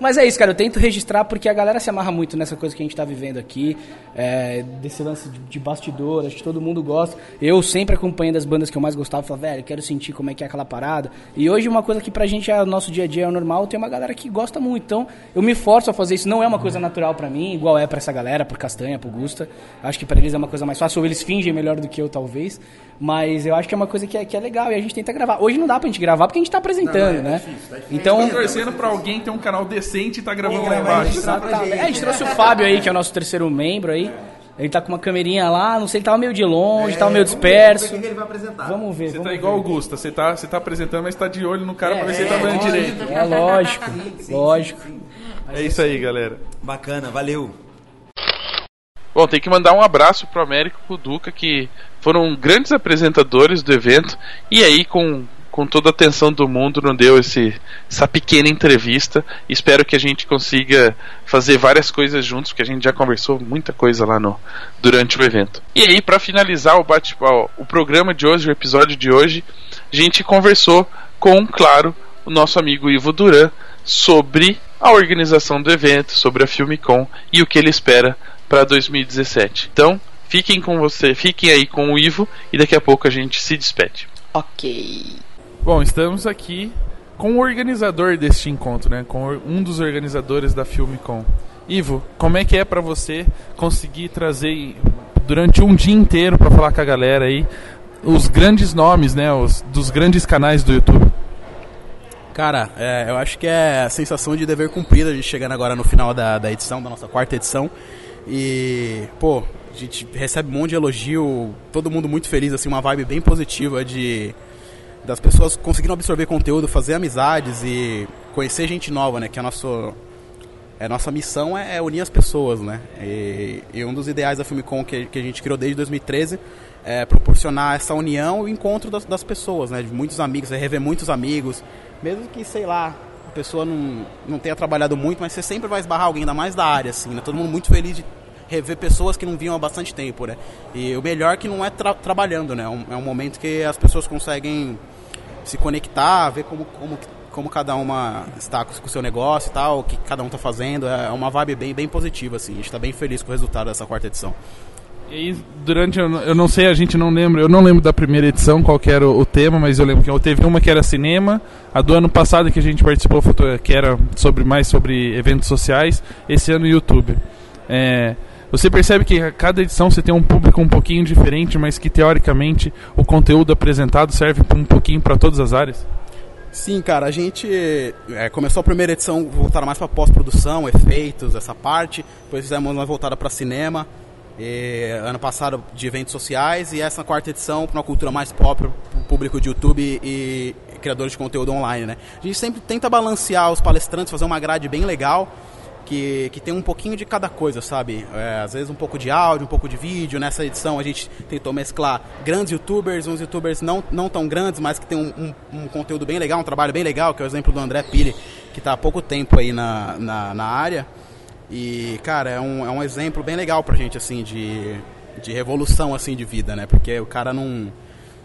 [SPEAKER 14] Mas é isso, cara, eu tento registrar porque a galera se amarra muito nessa coisa que a gente tá vivendo aqui, é, desse lance de, de bastidor, acho que todo mundo gosta. Eu sempre acompanhando as bandas que eu mais gostava, falava, velho, eu quero sentir como é que é aquela parada. E hoje uma coisa que pra gente é o nosso dia a dia é normal, tem uma galera que gosta muito. Então, eu me forço a fazer isso, não é uma coisa natural pra mim, igual é pra essa galera, pro Castanha, pro Gusta. Acho que pra eles é uma coisa mais fácil, ou eles fingem melhor do que eu, talvez. Mas eu acho que é uma coisa que é, que é legal e a gente tenta gravar. Hoje não dá pra gente gravar porque a gente tá apresentando, né? Então,
[SPEAKER 7] Tô torcendo pra alguém ter um canal decente e tá gravando lá embaixo.
[SPEAKER 14] Exatamente. É, a gente trouxe o Fábio aí, que é o nosso terceiro membro aí. Ele tá com uma câmerinha lá, não sei, ele tava meio de longe, tava meio disperso.
[SPEAKER 15] ele vai apresentar.
[SPEAKER 14] Vamos ver.
[SPEAKER 7] Você
[SPEAKER 14] vamos
[SPEAKER 7] tá
[SPEAKER 14] ver.
[SPEAKER 7] igual o Gusta, você tá, você tá apresentando, mas tá de olho no cara pra ver se ele tá dando direito.
[SPEAKER 14] É lógico, lógico.
[SPEAKER 7] É isso aí, galera.
[SPEAKER 15] Bacana, valeu.
[SPEAKER 2] Bom, tem que mandar um abraço pro Américo e pro Duca, que foram grandes apresentadores do evento, e aí com, com toda a atenção do mundo nos deu esse, essa pequena entrevista. Espero que a gente consiga fazer várias coisas juntos, porque a gente já conversou muita coisa lá no, durante o evento. E aí, para finalizar o bate ó, o programa de hoje, o episódio de hoje, a gente conversou com, claro, o nosso amigo Ivo Duran sobre a organização do evento, sobre a Filmicon e o que ele espera para 2017. Então, fiquem com você, fiquem aí com o Ivo e daqui a pouco a gente se despede.
[SPEAKER 3] Ok.
[SPEAKER 7] Bom, estamos aqui com o organizador deste encontro, né? Com um dos organizadores da Filmicon. Ivo, como é que é pra você conseguir trazer durante um dia inteiro pra falar com a galera aí os grandes nomes, né? Os, dos grandes canais do YouTube?
[SPEAKER 16] Cara, é, eu acho que é a sensação de dever cumprido a gente chegando agora no final da, da edição, da nossa quarta edição. E, pô, a gente recebe um monte de elogio, todo mundo muito feliz, assim, uma vibe bem positiva de das pessoas conseguindo absorver conteúdo, fazer amizades e conhecer gente nova, né? Que é nosso é nossa missão é, é unir as pessoas, né? E, e um dos ideais da Filmicon que, que a gente criou desde 2013 é proporcionar essa união e encontro das, das pessoas, né? De muitos amigos, é rever muitos amigos, mesmo que sei lá a pessoa não, não tenha trabalhado muito, mas você sempre vai esbarrar alguém, ainda mais da área, assim, né? Todo mundo muito feliz de rever pessoas que não vinham há bastante tempo, né? E o melhor que não é tra trabalhando, né? É um, é um momento que as pessoas conseguem se conectar, ver como, como, como cada uma está com o seu negócio e tal, o que cada um está fazendo. É uma vibe bem, bem positiva, assim. A gente está bem feliz com o resultado dessa quarta edição.
[SPEAKER 7] E aí, durante, eu não- sei, a gente não lembra, eu não lembro da primeira edição qual era o, o tema, mas eu lembro que teve uma que era cinema, a do ano passado que a gente participou, que era sobre mais sobre eventos sociais, esse ano YouTube. É, você percebe que a cada edição você tem um público um pouquinho diferente, mas que teoricamente o conteúdo apresentado serve um pouquinho para todas as áreas?
[SPEAKER 16] Sim, cara, a gente é, começou a primeira edição voltada mais para pós-produção, efeitos, essa parte. Depois fizemos uma voltada para cinema. E, ano passado de eventos sociais e essa quarta edição para uma cultura mais pop, para o público de YouTube e criadores de conteúdo online, né? A gente sempre tenta balancear os palestrantes, fazer uma grade bem legal que, que tem um pouquinho de cada coisa, sabe? É, às vezes um pouco de áudio, um pouco de vídeo. Nessa edição a gente tentou mesclar grandes youtubers, uns youtubers não, não tão grandes, mas que tem um, um, um conteúdo bem legal, um trabalho bem legal, que é o exemplo do André Pili, que está há pouco tempo aí na, na, na área. E, cara, é um, é um exemplo bem legal pra gente, assim, de, de revolução, assim, de vida, né? Porque o cara não,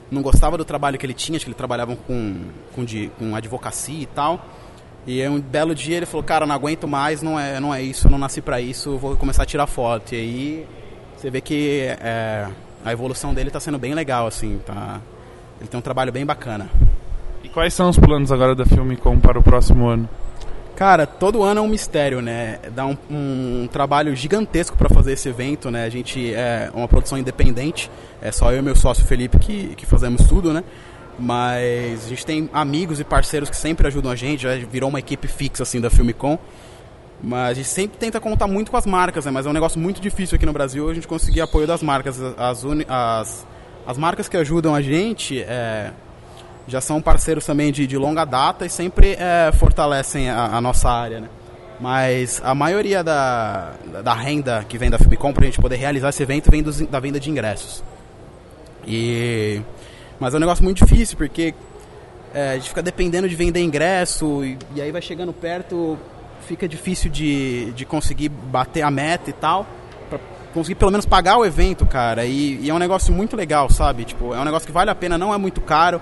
[SPEAKER 16] não gostava do trabalho que ele tinha, acho que ele trabalhava com, com, de, com advocacia e tal. E aí, um belo dia ele falou, cara, não aguento mais, não é, não é isso, não nasci pra isso, vou começar a tirar foto. E aí você vê que é, a evolução dele tá sendo bem legal, assim, tá? Ele tem um trabalho bem bacana.
[SPEAKER 7] E quais são os planos agora da Filmicom para o próximo ano?
[SPEAKER 16] Cara, todo ano é um mistério, né? Dá um, um trabalho gigantesco para fazer esse evento, né? A gente é uma produção independente, é só eu e meu sócio Felipe que, que fazemos tudo, né? Mas a gente tem amigos e parceiros que sempre ajudam a gente, já virou uma equipe fixa assim da Filmicom. Mas a gente sempre tenta contar muito com as marcas, né? Mas é um negócio muito difícil aqui no Brasil a gente conseguir apoio das marcas. As, as, as marcas que ajudam a gente é, já são parceiros também de, de longa data e sempre é, fortalecem a, a, nossa área, né? Mas a maioria da, da renda que vem da Filmicom para a gente poder realizar esse evento vem dos, da venda de ingressos. E, mas é um negócio muito difícil porque é, a gente fica dependendo de vender ingresso e, e aí vai chegando perto, fica difícil de, de conseguir bater a meta e tal conseguir pelo menos pagar o evento, cara. E, e, é um negócio muito legal, sabe? Tipo, é um negócio que vale a pena, não é muito caro.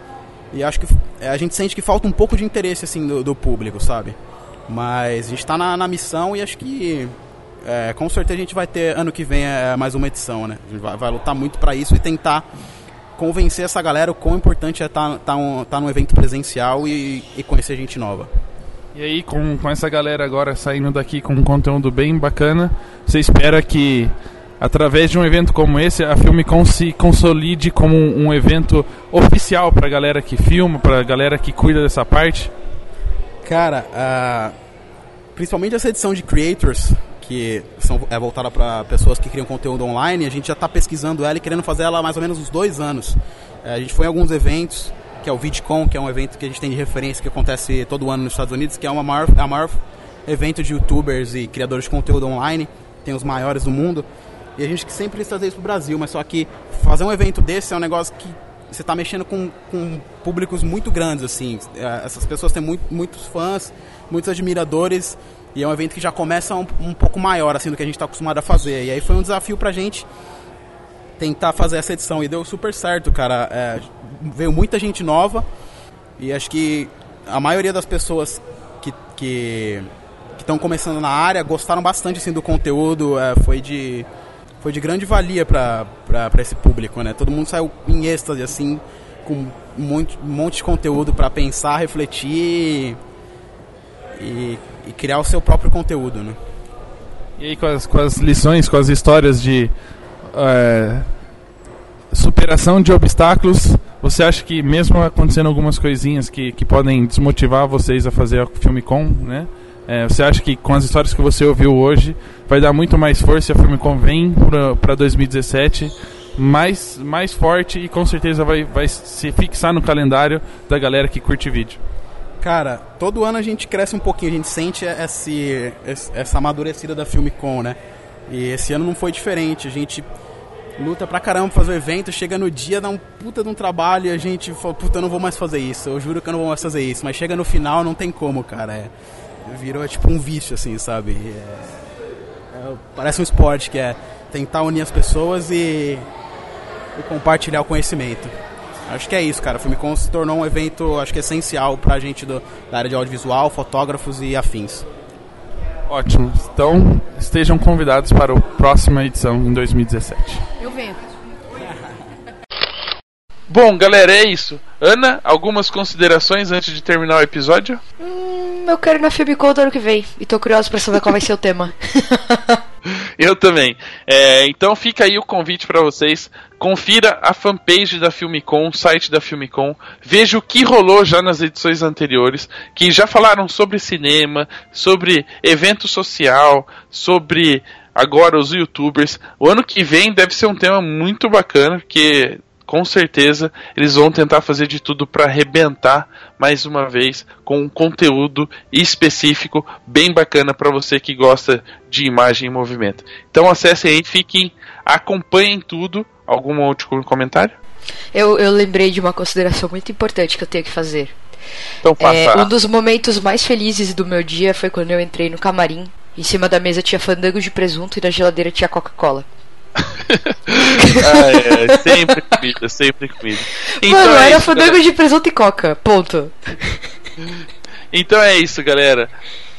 [SPEAKER 16] E acho que é, a gente sente que falta um pouco de interesse assim do, do público, sabe? Mas a gente está na, na, missão e acho que é, com certeza a gente vai ter ano que vem é, mais uma edição, né? A gente vai, vai lutar muito para isso e tentar convencer essa galera o quão importante é estar tá, tá um, tá num evento presencial e, e conhecer gente nova.
[SPEAKER 7] E aí, com, com essa galera agora saindo daqui com um conteúdo bem bacana, você espera que através de um evento como esse, a Filmicon se consolide como um, evento oficial para a galera que filma, para a galera que cuida dessa parte?
[SPEAKER 16] Cara, uh, principalmente essa edição de Creators, que são, é voltada para pessoas que criam conteúdo online, a gente já está pesquisando ela e querendo fazer ela há mais ou menos uns dois anos. Uh, a gente foi em alguns eventos, que é o VidCon, que é um evento que a gente tem de referência que acontece todo ano nos Estados Unidos, que é uma maior, é a maior evento de youtubers e criadores de conteúdo online, tem os maiores do mundo. E a gente sempre quis trazer isso pro Brasil, mas só que fazer um evento desse é um negócio que você está mexendo com, com públicos muito grandes, assim. É, essas pessoas têm muito, muitos fãs, muitos admiradores, e é um evento que já começa um, um pouco maior, assim, do que a gente está acostumado a fazer. E aí foi um desafio pra gente tentar fazer essa edição, e deu super certo, cara. É, veio muita gente nova, e acho que a maioria das pessoas que... que estão começando na área gostaram bastante assim do conteúdo é, foi de foi de grande valia para esse público, né? Todo mundo saiu em êxtase, assim, com monte, um monte de conteúdo para pensar, refletir e, e, criar o seu próprio conteúdo, né?
[SPEAKER 7] E aí com as, com as lições, com as histórias de é, superação de obstáculos, você acha que mesmo acontecendo algumas coisinhas que, que podem desmotivar vocês a fazer a filme com, né? É, você acha que com as histórias que você ouviu hoje vai dar muito mais força e a Firmicom vem para 2017 mais, mais forte e com certeza vai, vai se fixar no calendário da galera que curte vídeo?
[SPEAKER 16] Cara, todo ano a gente cresce um pouquinho, a gente sente esse, essa amadurecida da Filmicom, né? E esse ano não foi diferente, a gente luta pra caramba pra fazer o evento, chega no dia, dá um puta de um trabalho e a gente fala, puta, eu não vou mais fazer isso, eu juro que eu não vou mais fazer isso, mas chega no final, não tem como, cara. É, virou tipo um vício, assim, sabe? É, é, parece um esporte que é tentar unir as pessoas e, e, compartilhar o conhecimento. Acho que é isso, cara. O Filmicon se tornou um evento, acho que essencial pra gente do, da área de audiovisual, fotógrafos e afins.
[SPEAKER 7] Ótimo. Então, estejam convidados para a próxima edição em 2017.
[SPEAKER 8] Eu venho.
[SPEAKER 2] Bom, galera, é isso. Ana, algumas considerações antes de terminar o episódio?
[SPEAKER 3] Hum, eu quero ir na Filmicon do ano que vem. E tô curioso pra saber qual vai ser o tema.
[SPEAKER 2] eu também. É, então fica aí o convite para vocês. Confira a fanpage da Filmicon, o site da Filmicon. Veja o que rolou já nas edições anteriores, que já falaram sobre cinema, sobre evento social, sobre agora os youtubers. O ano que vem deve ser um tema muito bacana, porque com certeza eles vão tentar fazer de tudo para arrebentar mais uma vez com um conteúdo específico bem bacana para você que gosta de imagem em movimento. Então acessem aí, fiquem, acompanhem tudo. Algum outro comentário?
[SPEAKER 3] Eu, eu lembrei de uma consideração muito importante que eu tenho que fazer.
[SPEAKER 2] Então,
[SPEAKER 3] é, um dos momentos mais felizes do meu dia foi quando eu entrei no camarim. Em cima da mesa tinha fandango de presunto e na geladeira tinha Coca-Cola
[SPEAKER 2] ah, é, sempre comida, sempre comida.
[SPEAKER 3] Então Mano, é era fandango de presunto e coca, ponto.
[SPEAKER 2] Então é isso, galera.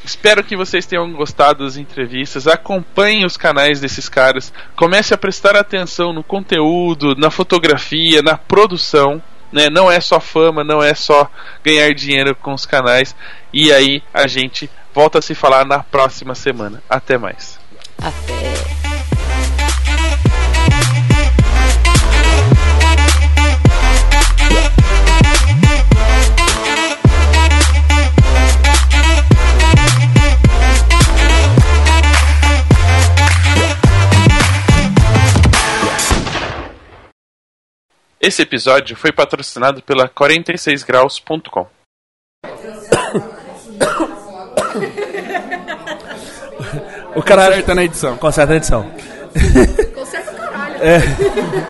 [SPEAKER 2] Espero que vocês tenham gostado das entrevistas. Acompanhem os canais desses caras. Comece a prestar atenção no conteúdo, na fotografia, na produção. Né? Não é só fama, não é só ganhar dinheiro com os canais. E aí a gente volta a se falar na próxima semana. Até mais.
[SPEAKER 3] Até.
[SPEAKER 2] Esse episódio foi patrocinado pela 46graus.com.
[SPEAKER 10] O cara
[SPEAKER 7] Conserta na edição.
[SPEAKER 10] Conserta na edição.
[SPEAKER 8] Conserta o caralho.
[SPEAKER 10] É.